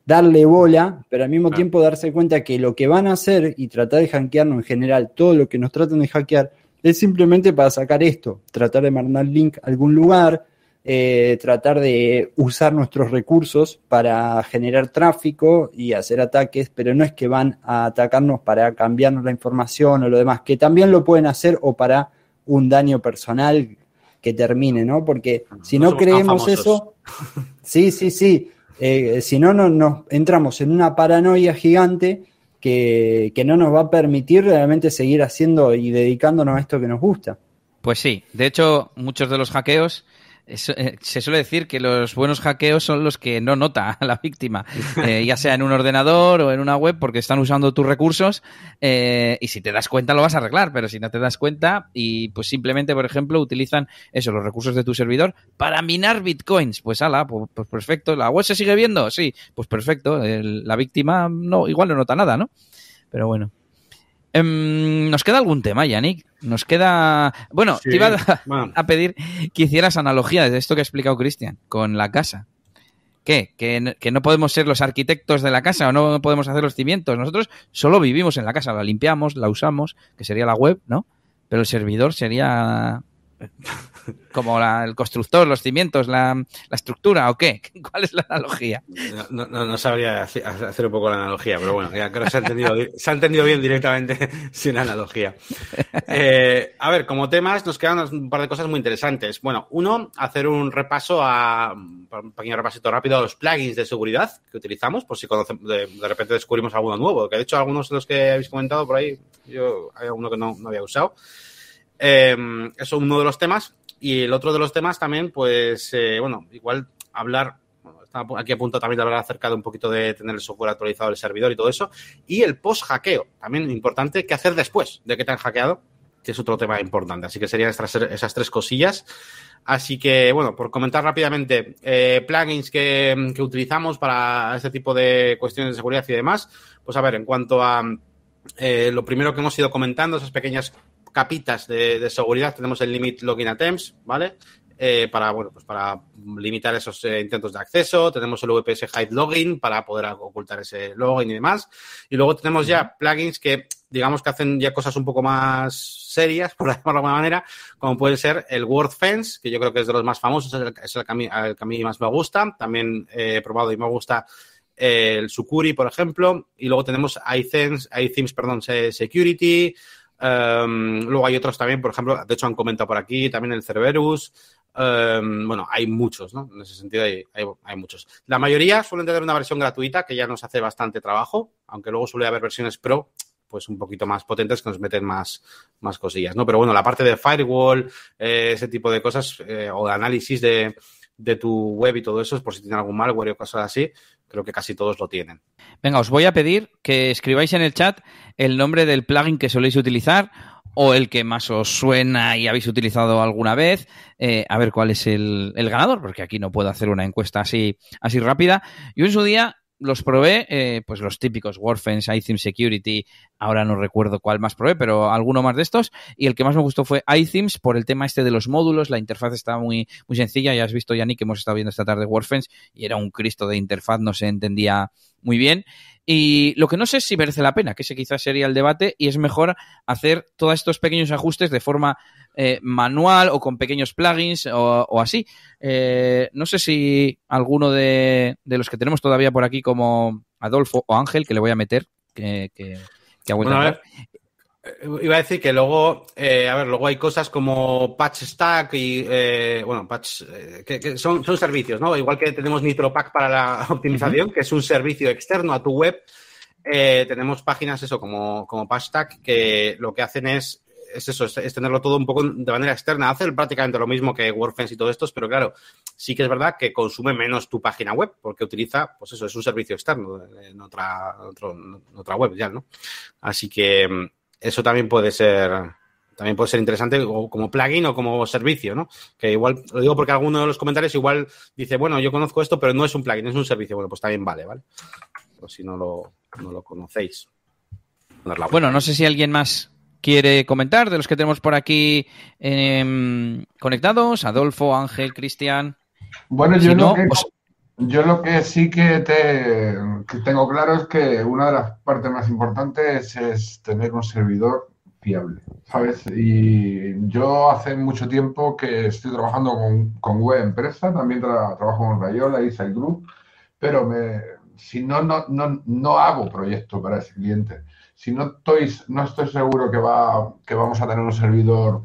Darle bola, pero al mismo tiempo darse cuenta que lo que van a hacer y tratar de hackearnos en general, todo lo que nos tratan de hackear, es simplemente para sacar esto, tratar de mandar link a algún lugar, eh, tratar de usar nuestros recursos para generar tráfico y hacer ataques, pero no es que van a atacarnos para cambiarnos la información o lo demás, que también lo pueden hacer o para un daño personal que termine, ¿no? Porque si no, creemos eso, *laughs* sí, sí, sí, eh, si no, no nos entramos en una paranoia gigante que, que no nos va a permitir realmente seguir haciendo y dedicándonos a esto que nos gusta. Pues sí, de hecho, muchos de los hackeos eh, se suele decir que los buenos hackeos son los que no nota *laughs* a la víctima, eh, ya sea en un ordenador o en una web, porque están usando tus recursos eh, y si te das cuenta lo vas a arreglar, pero si no te das cuenta y pues simplemente, por ejemplo, utilizan eso, los recursos de tu servidor para minar bitcoins, pues ala, pues, perfecto, la web se sigue viendo, sí, pues perfecto, la víctima no, igual no nota nada, ¿no? Pero bueno. Em, ¿Nos queda algún tema, Yannick? Nos queda. Bueno, te iba a, pedir que hicieras analogía de esto que ha explicado Cristian con la casa. ¿Qué? ¿Que, ¿Que, no podemos ser los arquitectos de la casa o no podemos hacer los cimientos. Nosotros solo vivimos en la casa, la limpiamos, la usamos, que sería la web, ¿no? Pero el servidor sería como el constructor, los cimientos, la, estructura o qué? *laughs* ¿Cuál es la analogía? No, sabría hacer un poco la analogía, pero bueno, ya creo que se ha entendido, se ha entendido bien directamente *laughs* sin analogía. Eh, a ver, como temas nos quedan un par de cosas muy interesantes. Bueno, uno, hacer un repaso a un pequeño repasito rápido a los plugins de seguridad que utilizamos, por si de, repente descubrimos alguno nuevo, que de hecho algunos de los que habéis comentado por ahí, yo hay alguno que no, había usado. Eh, eso es uno de los temas. Y el otro de los temas también, pues, eh, bueno, igual hablar, bueno, aquí a punto también de hablar acerca de un poquito de tener el software actualizado del servidor y todo eso. Y el post-hackeo, también importante, ¿qué hacer después de que te han hackeado? Que es otro tema importante. Así que serían esas tres cosillas. Así que, bueno, por comentar rápidamente, eh, plugins que, utilizamos para este tipo de cuestiones de seguridad y demás. Pues a ver, en cuanto a eh, lo primero que hemos ido comentando, esas pequeñas capitas de, seguridad tenemos el limit login attempts, ¿vale? Eh, para, bueno, pues para limitar esos eh, intentos de acceso. Tenemos el VPS Hide Login para poder ocultar ese login y demás. Y luego tenemos ya plugins que, digamos que hacen ya cosas un poco más serias, *laughs* por llamarlo de alguna manera, como puede ser el WordFence, que yo creo que es de los más famosos, es el, que, a mí, más me gusta. También he probado y me gusta el Sucuri, por ejemplo. Y luego tenemos iThemes, iThemes perdón, Security, Em, luego hay otros también, por ejemplo, de hecho han comentado por aquí también el Cerberus. Em, bueno, hay muchos, ¿no? En ese sentido hay, hay, muchos. La mayoría suelen tener una versión gratuita que ya nos hace bastante trabajo, aunque luego suele haber versiones pro, pues un poquito más potentes que nos meten más, más cosillas, ¿no? Pero bueno, la parte de firewall, eh, ese tipo de cosas, eh, o de análisis de, de tu web y todo eso, por si tienen algún malware o cosas así, creo que casi todos lo tienen. Venga, os voy a pedir que escribáis en el chat el nombre del plugin que soléis utilizar o el que más os suena y habéis utilizado alguna vez, eh, a ver cuál es el, el, ganador, porque aquí no puedo hacer una encuesta así, así rápida. Yo en su día los probé, eh, pues los típicos WordFence, iTheme Security, ahora no recuerdo cuál más probé, pero alguno más de estos. Y el que más me gustó fue iThemes por el tema este de los módulos. La interfaz estaba muy, muy sencilla. Ya has visto, Yannick, que hemos estado viendo esta tarde WordFence y era un Cristo de interfaz, no se entendía muy bien. Y lo que no sé es si merece la pena, que ese quizás sería el debate, y es mejor hacer todos estos pequeños ajustes de forma eh, manual o con pequeños plugins o, así. Eh, no sé si alguno de, los que tenemos todavía por aquí, como Adolfo o Ángel, que le voy a meter, que, que, ha vuelto a, Iba a decir que luego, a ver, luego hay cosas como Patch Stack y, bueno, Patch, que, son, son, servicios, ¿no? Igual que tenemos NitroPack para la *laughs* optimización, que es un servicio externo a tu web, tenemos páginas, eso, como, como Patch Stack, que lo que hacen es es eso, es, tenerlo todo un poco de manera externa. Hace prácticamente lo mismo que WordFence y todo esto, pero claro, sí que es verdad que consume menos tu página web, porque utiliza, pues eso, es un servicio externo en otra, otra web ya, ¿no? Así que mm, eso también puede ser también puede ser interesante como plugin o como servicio, ¿no? Que igual, lo digo porque alguno de los comentarios igual dice, bueno, yo conozco esto, pero no es un plugin, es un servicio. Bueno, pues también vale, ¿vale? Por si no lo, no lo conocéis. Bueno, no sé si alguien más quiere comentar de los que tenemos por aquí em, conectados? Adolfo, Ángel, Cristian. Bueno, yo, que, pues- yo lo que sí que, te, tengo claro es que una de las partes más importantes es tener un servidor fiable, ¿sabes? Y yo hace mucho tiempo que estoy trabajando con, con web empresa, también trabajo con Rayola, Inside Group, pero me, si no, no, no, no hago proyecto para ese cliente, si no estoy, no estoy seguro que, va, que vamos a tener un servidor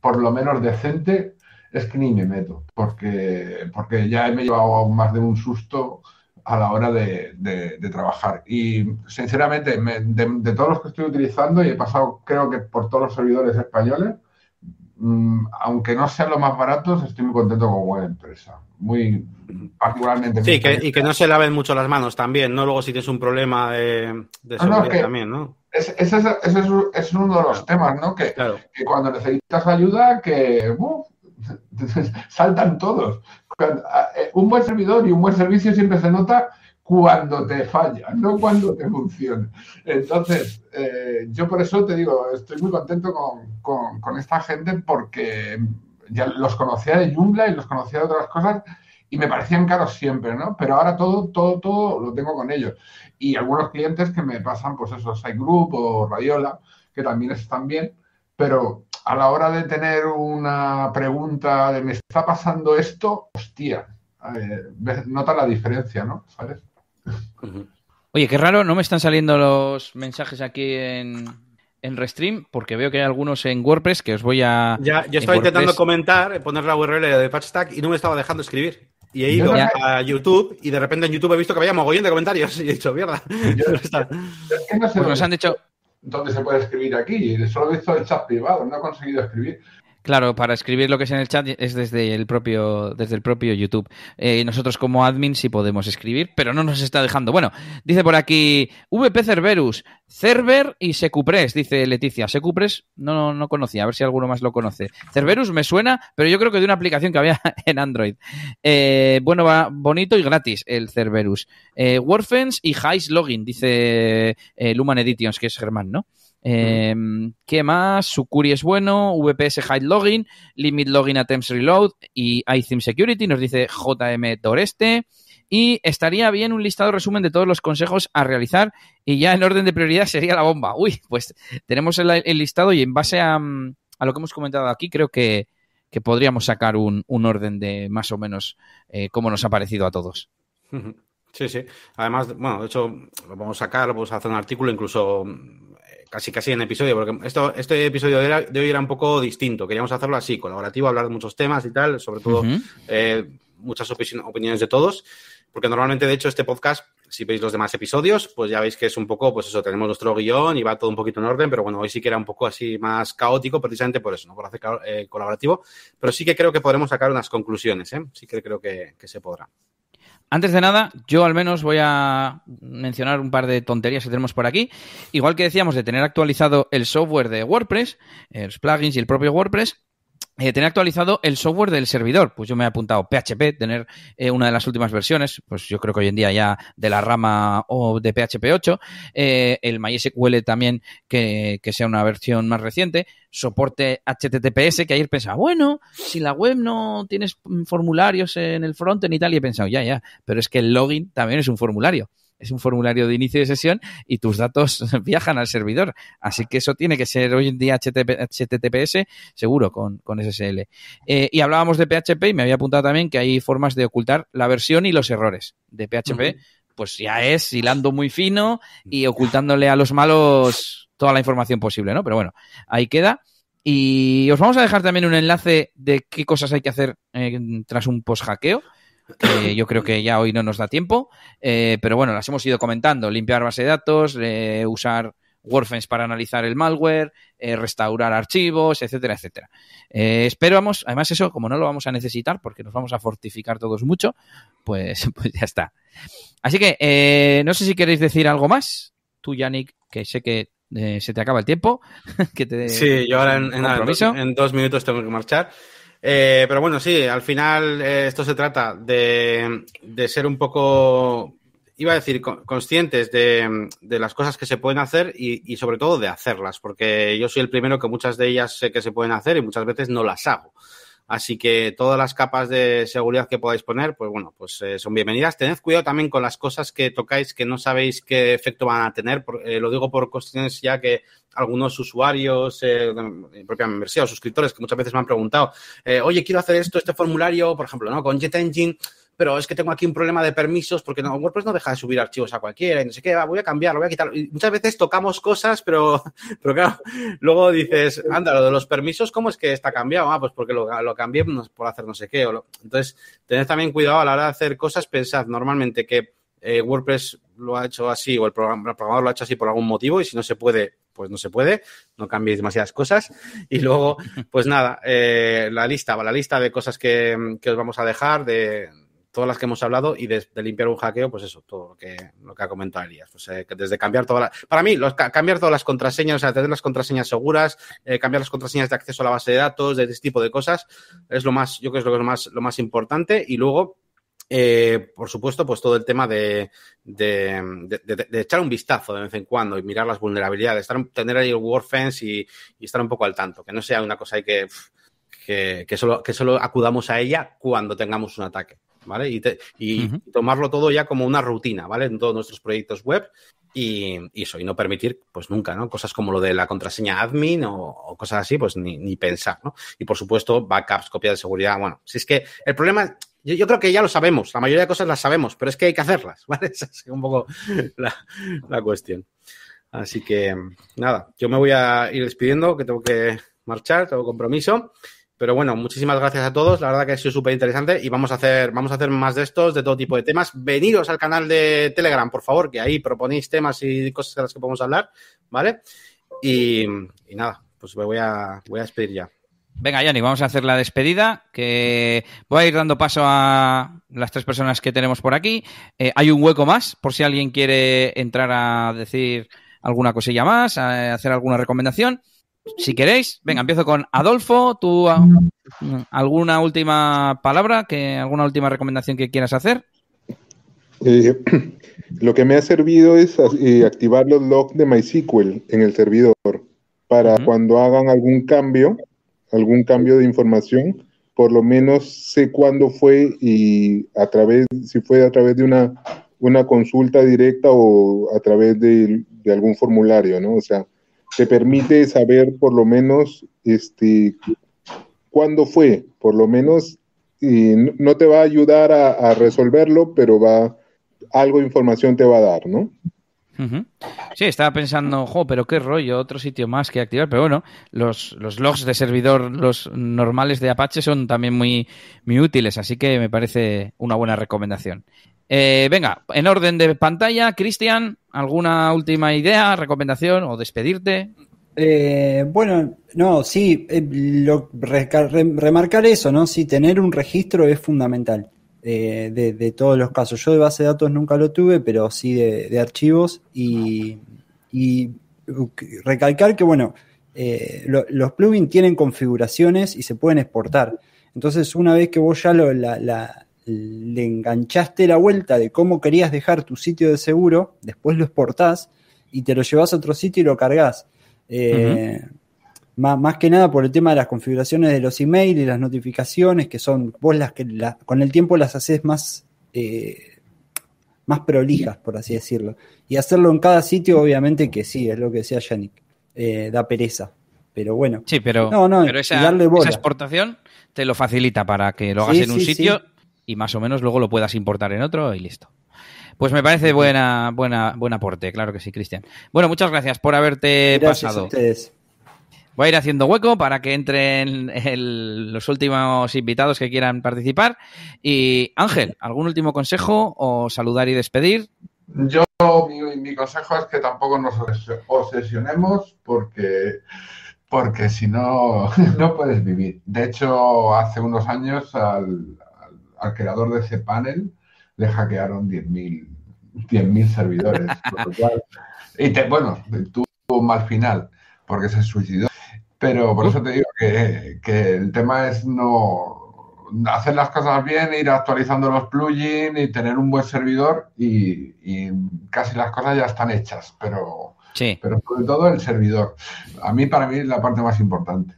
por lo menos decente, es que ni me meto, porque, porque ya me he llevado más de un susto a la hora de, trabajar. Y sinceramente, de, todos los que estoy utilizando, y he pasado creo que por todos los servidores españoles, mm, aunque no sean los más baratos, estoy muy contento con Web Empresa. Muy particularmente. Sí, y que no se laven mucho las manos también, ¿no? Luego si tienes un problema de, seguridad también, ¿no? Ese, es, uno de los temas, ¿no? Que, que cuando necesitas ayuda, que *laughs* saltan todos. Eh, un buen servidor y un buen servicio siempre se nota cuando te falla, no cuando te funciona. Entonces, eh, yo por eso te digo, estoy muy contento con, esta gente porque ya los conocía de Joomla y los conocía de otras cosas y me parecían caros siempre, ¿no? Pero ahora todo, todo, todo lo tengo con ellos. Y algunos clientes que me pasan, pues eso, Group o Radiola, que también están bien, pero a la hora de tener una pregunta de me está pasando esto, hostia, nota la diferencia, ¿no? ¿Sabes? Oye, qué raro, no me están saliendo los mensajes aquí en, en Restream, porque veo que hay algunos en WordPress que os voy a. Ya, yo estaba intentando comentar, poner la URL de PatchStack y no me estaba dejando escribir. Y he ido a YouTube y de repente en YouTube he visto que había mogollón de comentarios *laughs* y he dicho, mierda. *laughs* pues nos han dicho, dónde se puede escribir aquí. Solo he visto el chat privado, no he conseguido escribir. Claro, para escribir lo que es en el chat es desde el propio, desde el propio YouTube. Eh, nosotros como admin sí podemos escribir, pero no nos está dejando. Bueno, dice por aquí VP Cerberus, Cerber y Secupres, dice Leticia. Secupres no, no conocía, a ver si alguno más lo conoce. Cerberus me suena, pero yo creo que de una aplicación que había *laughs* en Android. Eh, bueno, va bonito y gratis el Cerberus. Eh, y Heist Login, dice eh, Luman Editions, que es Germán, ¿no? Eh, ¿Qué más? Sucuri es bueno, VPS Hide Login, Limit Login Attempts Reload y iTheme Security, nos dice JM Toreste. Y estaría bien un listado resumen de todos los consejos a realizar y ya en orden de prioridad sería la bomba. Uy, pues tenemos el, listado y en base a, lo que hemos comentado aquí creo que, podríamos sacar un, orden de más o menos eh, cómo nos ha parecido a todos. *laughs* Sí, sí. Además, bueno, de hecho, lo vamos a sacar, vamos a hacer un artículo, incluso casi casi en episodio, porque esto, este episodio de, hoy era un poco distinto. Queríamos hacerlo así, colaborativo, hablar de muchos temas y tal, sobre todo eh, muchas opiniones de todos, porque normalmente, de hecho, este podcast, si veis los demás episodios, pues ya veis que es un poco, pues eso, tenemos nuestro guion y va todo un poquito en orden, pero bueno, hoy sí que era un poco así más caótico, precisamente por eso, ¿no? Por hacer eh, colaborativo, pero sí que creo que podremos sacar unas conclusiones, ¿eh? Sí que creo que se podrá. Antes de nada, yo al menos voy a mencionar un par de tonterías que tenemos por aquí. Igual que decíamos de tener actualizado el software de WordPress, los plugins y el propio WordPress, eh, tener actualizado el software del servidor. Pues yo me he apuntado PHP, tener eh, una de las últimas versiones, pues yo creo que hoy en día ya de la rama o de PHP 8, eh, el MySQL también que, que, sea una versión más reciente, soporte HTTPS, que ayer pensaba, bueno, si la web no tienes formularios en el frontend y tal, y he pensado, ya, ya, pero es que el login también es un formulario es un formulario de inicio de sesión y tus datos *laughs* viajan al servidor. Así que eso tiene que ser hoy en día HTTPS seguro con, SSL. Eh, y hablábamos de PHP y me había apuntado también que hay formas de ocultar la versión y los errores de PHP. Pues ya es hilando muy fino y ocultándole a los malos toda la información posible, ¿no? Pero bueno, ahí queda. Y os vamos a dejar también un enlace de qué cosas hay que hacer eh, tras un post-hackeo que yo creo que ya hoy no nos da tiempo, eh, pero bueno, las hemos ido comentando, limpiar base de datos, eh, usar Warfence para analizar el malware, eh, restaurar archivos, etcétera, etcétera. esperamos, además eso, como no lo vamos a necesitar porque nos vamos a fortificar todos mucho, pues, *laughs* pues ya está. Así que no sé si queréis decir algo más, tú Yannick, que sé que se te acaba el tiempo. *laughs* que te, sí, yo ahora en dos minutos tengo que marchar. Eh, pero bueno, sí, al final eh, esto se trata de, ser un poco, iba a decir, conscientes de, las cosas que se pueden hacer y, sobre todo de hacerlas, porque yo soy el primero que muchas de ellas sé que se pueden hacer y muchas veces no las hago. Así que todas las capas de seguridad que podáis poner, pues bueno, pues eh, son bienvenidas. Tened cuidado también con las cosas que tocáis que no sabéis qué efecto van a tener. Eh, lo digo por cuestiones ya que algunos usuarios, eh, propia membresía o suscriptores que muchas veces me han preguntado, eh, oye, quiero hacer esto, este formulario, por ejemplo, ¿no? Con JetEngine pero es que tengo aquí un problema de permisos porque WordPress no deja de subir archivos a cualquiera y no sé qué, voy a cambiarlo, voy a quitarlo. Muchas veces tocamos cosas, pero, *laughs* pero claro, luego dices, anda, lo de los permisos, ¿cómo es que está cambiado? Ah, pues porque lo, lo cambié por hacer no sé qué. O Entonces, tened también cuidado a la hora de hacer cosas, pensad normalmente que eh, WordPress lo ha hecho así o el, programador lo ha hecho así por algún motivo y si no se puede, pues no se puede, no cambiéis demasiadas cosas. Y luego, pues nada, eh, la lista, la lista de cosas que, que os vamos a dejar, de, todas las que hemos hablado y de, limpiar un hackeo, pues eso, todo lo que, lo que ha comentado Elías. Pues, eh, desde cambiar todas las... Para mí, cambiar todas las contraseñas, o sea, tener las contraseñas seguras, eh, cambiar las contraseñas de acceso a la base de datos, de este tipo de cosas, es lo más, yo creo que es lo más, lo más importante. Y luego, eh, por supuesto, pues todo el tema de, de, echar un vistazo de vez en cuando y mirar las vulnerabilidades, estar, tener ahí el WordFence y, estar un poco al tanto, que no sea una cosa que, que, que, solo, que solo acudamos a ella cuando tengamos un ataque. ¿Vale? Y, tomarlo todo ya como una rutina, ¿vale? En todos nuestros proyectos web y, eso, y no permitir, pues nunca, ¿no? Cosas como lo de la contraseña admin o, cosas así, pues ni, pensar, ¿no? Y por supuesto, backups, copia de seguridad, bueno, si es que el problema, yo, creo que ya lo sabemos, la mayoría de cosas las sabemos, pero es que hay que hacerlas, *laughs* ¿vale? Esa es un poco la, la cuestión. Así que, nada, yo me voy a ir despidiendo, que tengo que marchar, tengo compromiso. Pero bueno, muchísimas gracias a todos. La verdad que ha sido súper interesante y vamos a hacer, vamos a hacer más de estos, de todo tipo de temas. Veniros al canal de Telegram, por favor, que ahí proponéis temas y cosas de las que podemos hablar, ¿vale? Y, nada, pues me voy a, voy a despedir ya. Venga, Yanni, vamos a hacer la despedida, que voy a ir dando paso a las tres personas que tenemos por aquí. Eh, hay un hueco más, por si alguien quiere entrar a decir alguna cosilla más, a hacer alguna recomendación si queréis, venga, empiezo con Adolfo. ¿Tú ah, alguna última palabra, que, alguna última recomendación que quieras hacer? Eh, *clears throat* lo que me ha servido es eh, activar los logs de MySQL en el servidor para cuando hagan algún cambio, algún cambio de información, por lo menos sé cuándo fue y a través, si fue a través de una, una consulta directa o a través de, de algún formulario, ¿no? O sea, te permite saber por lo menos este, cuándo fue, por lo menos, y no te va a ayudar a, resolverlo, pero va, algo de información te va a dar, ¿no? Sí, estaba pensando, jo, pero qué rollo, otro sitio más que activar. Pero bueno, los, los logs de servidor, los normales de Apache, son también muy, muy útiles, así que me parece una buena recomendación. Eh, venga, en orden de pantalla, Cristian, ¿alguna última idea, recomendación o despedirte? Eh, bueno, no, sí, eh, lo, remarcar eso, ¿no? Sí, tener un registro es fundamental de, todos los casos. Yo de base de datos nunca lo tuve, pero sí de, archivos y, recalcar que, bueno, los plugins tienen configuraciones y se pueden exportar. Entonces, una vez que vos ya lo, le enganchaste la vuelta de cómo querías dejar tu sitio de seguro, después lo exportás y te lo llevas a otro sitio y lo cargas. Eh, más, que nada por el tema de las configuraciones de los emails y las notificaciones, que son vos las que con el tiempo las haces más, eh, más prolijas, por así decirlo. Y hacerlo en cada sitio, obviamente que sí, es lo que decía Yannick, eh, da pereza. Pero bueno. Sí, pero, esa, exportación te lo facilita para que lo hagas en un sitio y más o menos luego lo puedas importar en otro y listo. Pues me parece buena, buena, buen aporte, claro que sí, Cristian. Bueno, muchas gracias por haberte pasado. Voy a ir haciendo hueco para que entren los últimos invitados que quieran participar. Y Ángel, ¿algún último consejo o saludar y despedir? Yo, mi, consejo es que tampoco nos obsesionemos porque, porque si no, *laughs* no puedes vivir. De hecho, hace unos años al, al creador de ese panel le hackearon 10.000 servidores. *laughs* y bueno, tuvo un mal final porque se suicidó. Pero por eso te digo que, el tema es no hacer las cosas bien, ir actualizando los plugins y tener un buen servidor y, casi las cosas ya están hechas, pero, pero sobre todo el servidor. A mí, para mí, es la parte más importante.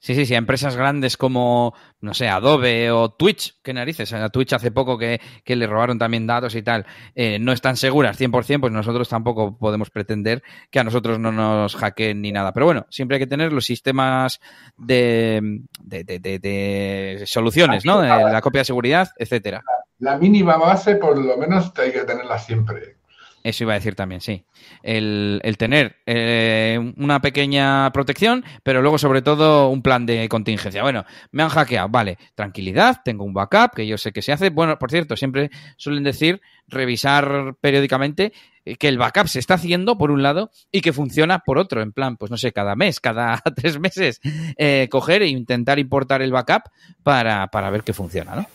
Sí, sí, sí, empresas grandes como, no sé, Adobe o Twitch, qué narices, a Twitch hace poco que, le robaron también datos y tal, eh, no están seguras 100%, pues nosotros tampoco podemos pretender que a nosotros no nos hackeen ni nada. Pero bueno, siempre hay que tener los sistemas de, de, de, soluciones, ¿no? la copia de seguridad, etcétera. La mínima base, por lo menos, hay que tenerla siempre. Eso iba a decir también, sí. El, tener eh, una pequeña protección, pero luego sobre todo un plan de contingencia. Bueno, me han hackeado, vale, tranquilidad, tengo un backup que yo sé que se hace. Bueno, por cierto, siempre suelen decir revisar periódicamente eh, que el backup se está haciendo por un lado y que funciona por otro, en plan, pues no sé, cada mes, cada *laughs* tres meses, eh, coger e intentar importar el backup para, para ver que funciona, ¿no?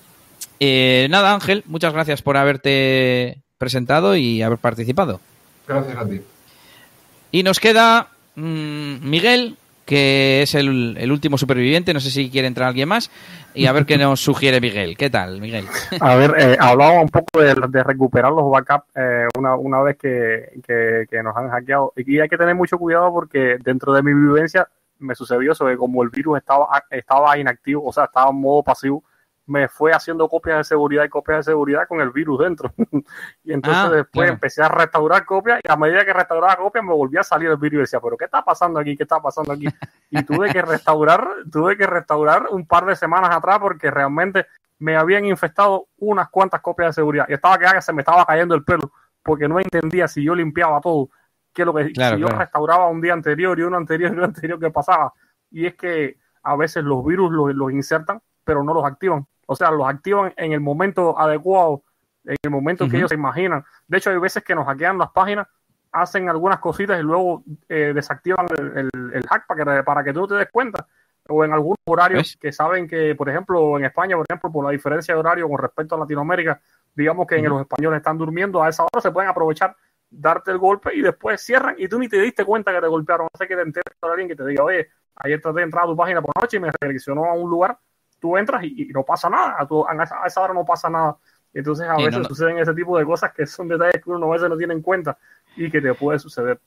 nada, Ángel, muchas gracias por haberte presentado y haber participado. Gracias a ti. Y nos queda mm, Miguel, que es el, último superviviente. No sé si quiere entrar alguien más. Y a ver qué nos sugiere Miguel. ¿Qué tal, Miguel? A ver, eh, hablaba un poco de, recuperar los backups eh, una, una, vez que, que, nos han hackeado. Y hay que tener mucho cuidado porque dentro de mi vivencia me sucedió eso, que como el virus estaba, estaba inactivo, o sea, estaba en modo pasivo, me fue haciendo copias de seguridad y copias de seguridad con el virus dentro. *laughs* y entonces ah, después empecé a restaurar copias y a medida que restauraba copias me volvía a salir el virus y decía, pero ¿qué está pasando aquí? ¿Qué está pasando aquí? *laughs* Y tuve que restaurar, tuve que restaurar un par de semanas atrás porque realmente me habían infectado unas cuantas copias de seguridad y estaba que se me estaba cayendo el pelo porque no entendía si yo limpiaba todo, que lo que si yo restauraba un día anterior y uno anterior y uno anterior que pasaba. Y es que a veces los virus los, los insertan, pero no los activan. O sea, los activan en el momento adecuado, en el momento que ellos se imaginan. De hecho, hay veces que nos hackean las páginas, hacen algunas cositas y luego eh, desactivan el, hack para que, para que tú te des cuenta. O en algunos horarios que saben que, por ejemplo, en España, por ejemplo, por la diferencia de horario con respecto a Latinoamérica, digamos que en los españoles están durmiendo, a esa hora se pueden aprovechar, darte el golpe y después cierran y tú ni te diste cuenta que te golpearon. No sé que te enteres a alguien que te diga, oye, ayer traté de entrar a tu página por noche y me redireccionó a un lugar tú entras y, no pasa nada, a, esa, hora no pasa nada. Entonces a veces suceden ese tipo de cosas que son detalles que uno a veces no tiene en cuenta y que te puede suceder.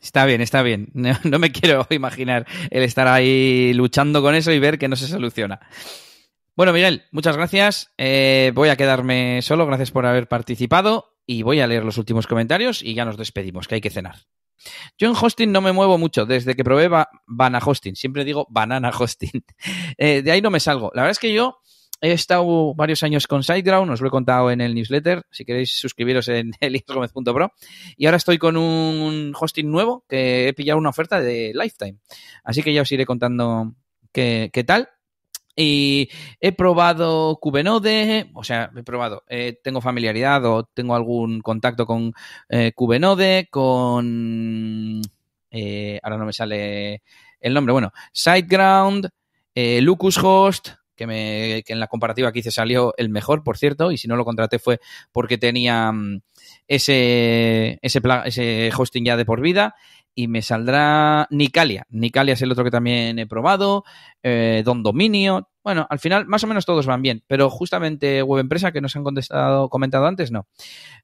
Está bien, está bien. *laughs* No, me quiero *laughs* imaginar el estar ahí luchando con eso y ver que no se soluciona. Bueno, Miguel, muchas gracias. Eh, voy a quedarme solo. Gracias por haber participado y voy a leer los últimos comentarios y ya nos despedimos, que hay que cenar. Yo en hosting no me muevo mucho desde que probé Banana Hosting. Siempre digo Banana Hosting. *laughs* Eh, de ahí no me salgo. La verdad es que yo he estado varios años con SiteGround, os lo he contado en el newsletter. Si queréis suscribiros en *laughs* eliasgomez.pro. Y ahora estoy con un hosting nuevo que he pillado una oferta de Lifetime. Así que ya os iré contando qué, qué tal. Y he probado Kubenode, o sea, he probado, eh, tengo familiaridad o tengo algún contacto con eh, Kubenode, con... Eh, ahora no me sale el nombre, bueno, SiteGround, eh, Lucushost, que, me, que en la comparativa que hice salió el mejor, por cierto, y si no lo contraté fue porque tenía mm, ese, ese, ese hosting ya de por vida y me saldrá Nicalia. Nicalia es el otro que también he probado, eh, Don Dominio. Bueno, al final más o menos todos van bien, pero justamente Web Empresa que nos han contestado, comentado antes, no.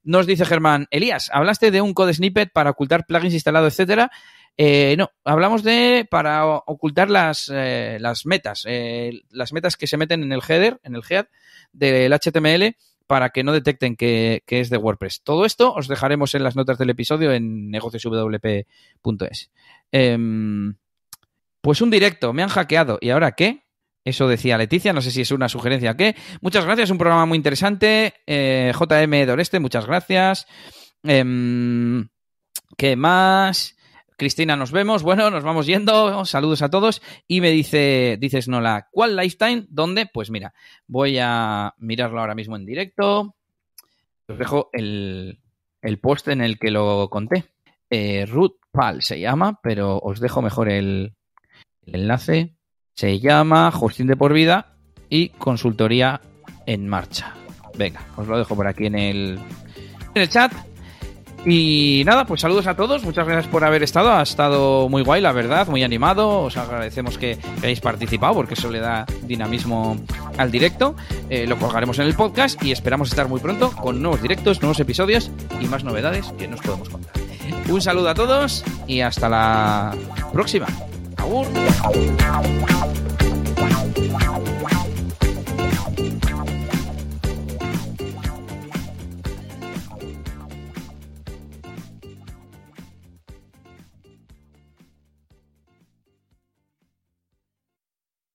Nos dice Germán, Elías, hablaste de un code snippet para ocultar plugins instalados, etcétera. Eh, no, hablamos de para ocultar las, eh, las metas, las metas que se meten en el header, en el head del HTML para que no detecten que, es de WordPress. Todo esto os dejaremos en las notas del episodio en negocioswp.es. Em, pues un directo, me han hackeado. ¿Y ahora qué? Eso decía Leticia, no sé si es una sugerencia o qué. Muchas gracias, un programa muy interesante. Eh, JM Doreste, muchas gracias. Em, ¿Qué más? Cristina, nos vemos. Bueno, nos vamos yendo. Saludos a todos. Y me dice, dices Nola, ¿cuál lifetime? ¿Dónde? Pues mira, voy a mirarlo ahora mismo en directo. Os dejo el, post en el que lo conté. Eh, Ruth Pal se llama, pero os dejo mejor el, enlace. Se llama Hosting de por vida y consultoría en marcha. Venga, os lo dejo por aquí en el, en el chat. Y nada, pues saludos a todos, muchas gracias por haber estado, ha estado muy guay, la verdad, muy animado, os agradecemos que, hayáis participado porque eso le da dinamismo al directo, eh, lo colgaremos en el podcast y esperamos estar muy pronto con nuevos directos, nuevos episodios y más novedades que nos podemos contar. Un saludo a todos y hasta la próxima. Agur.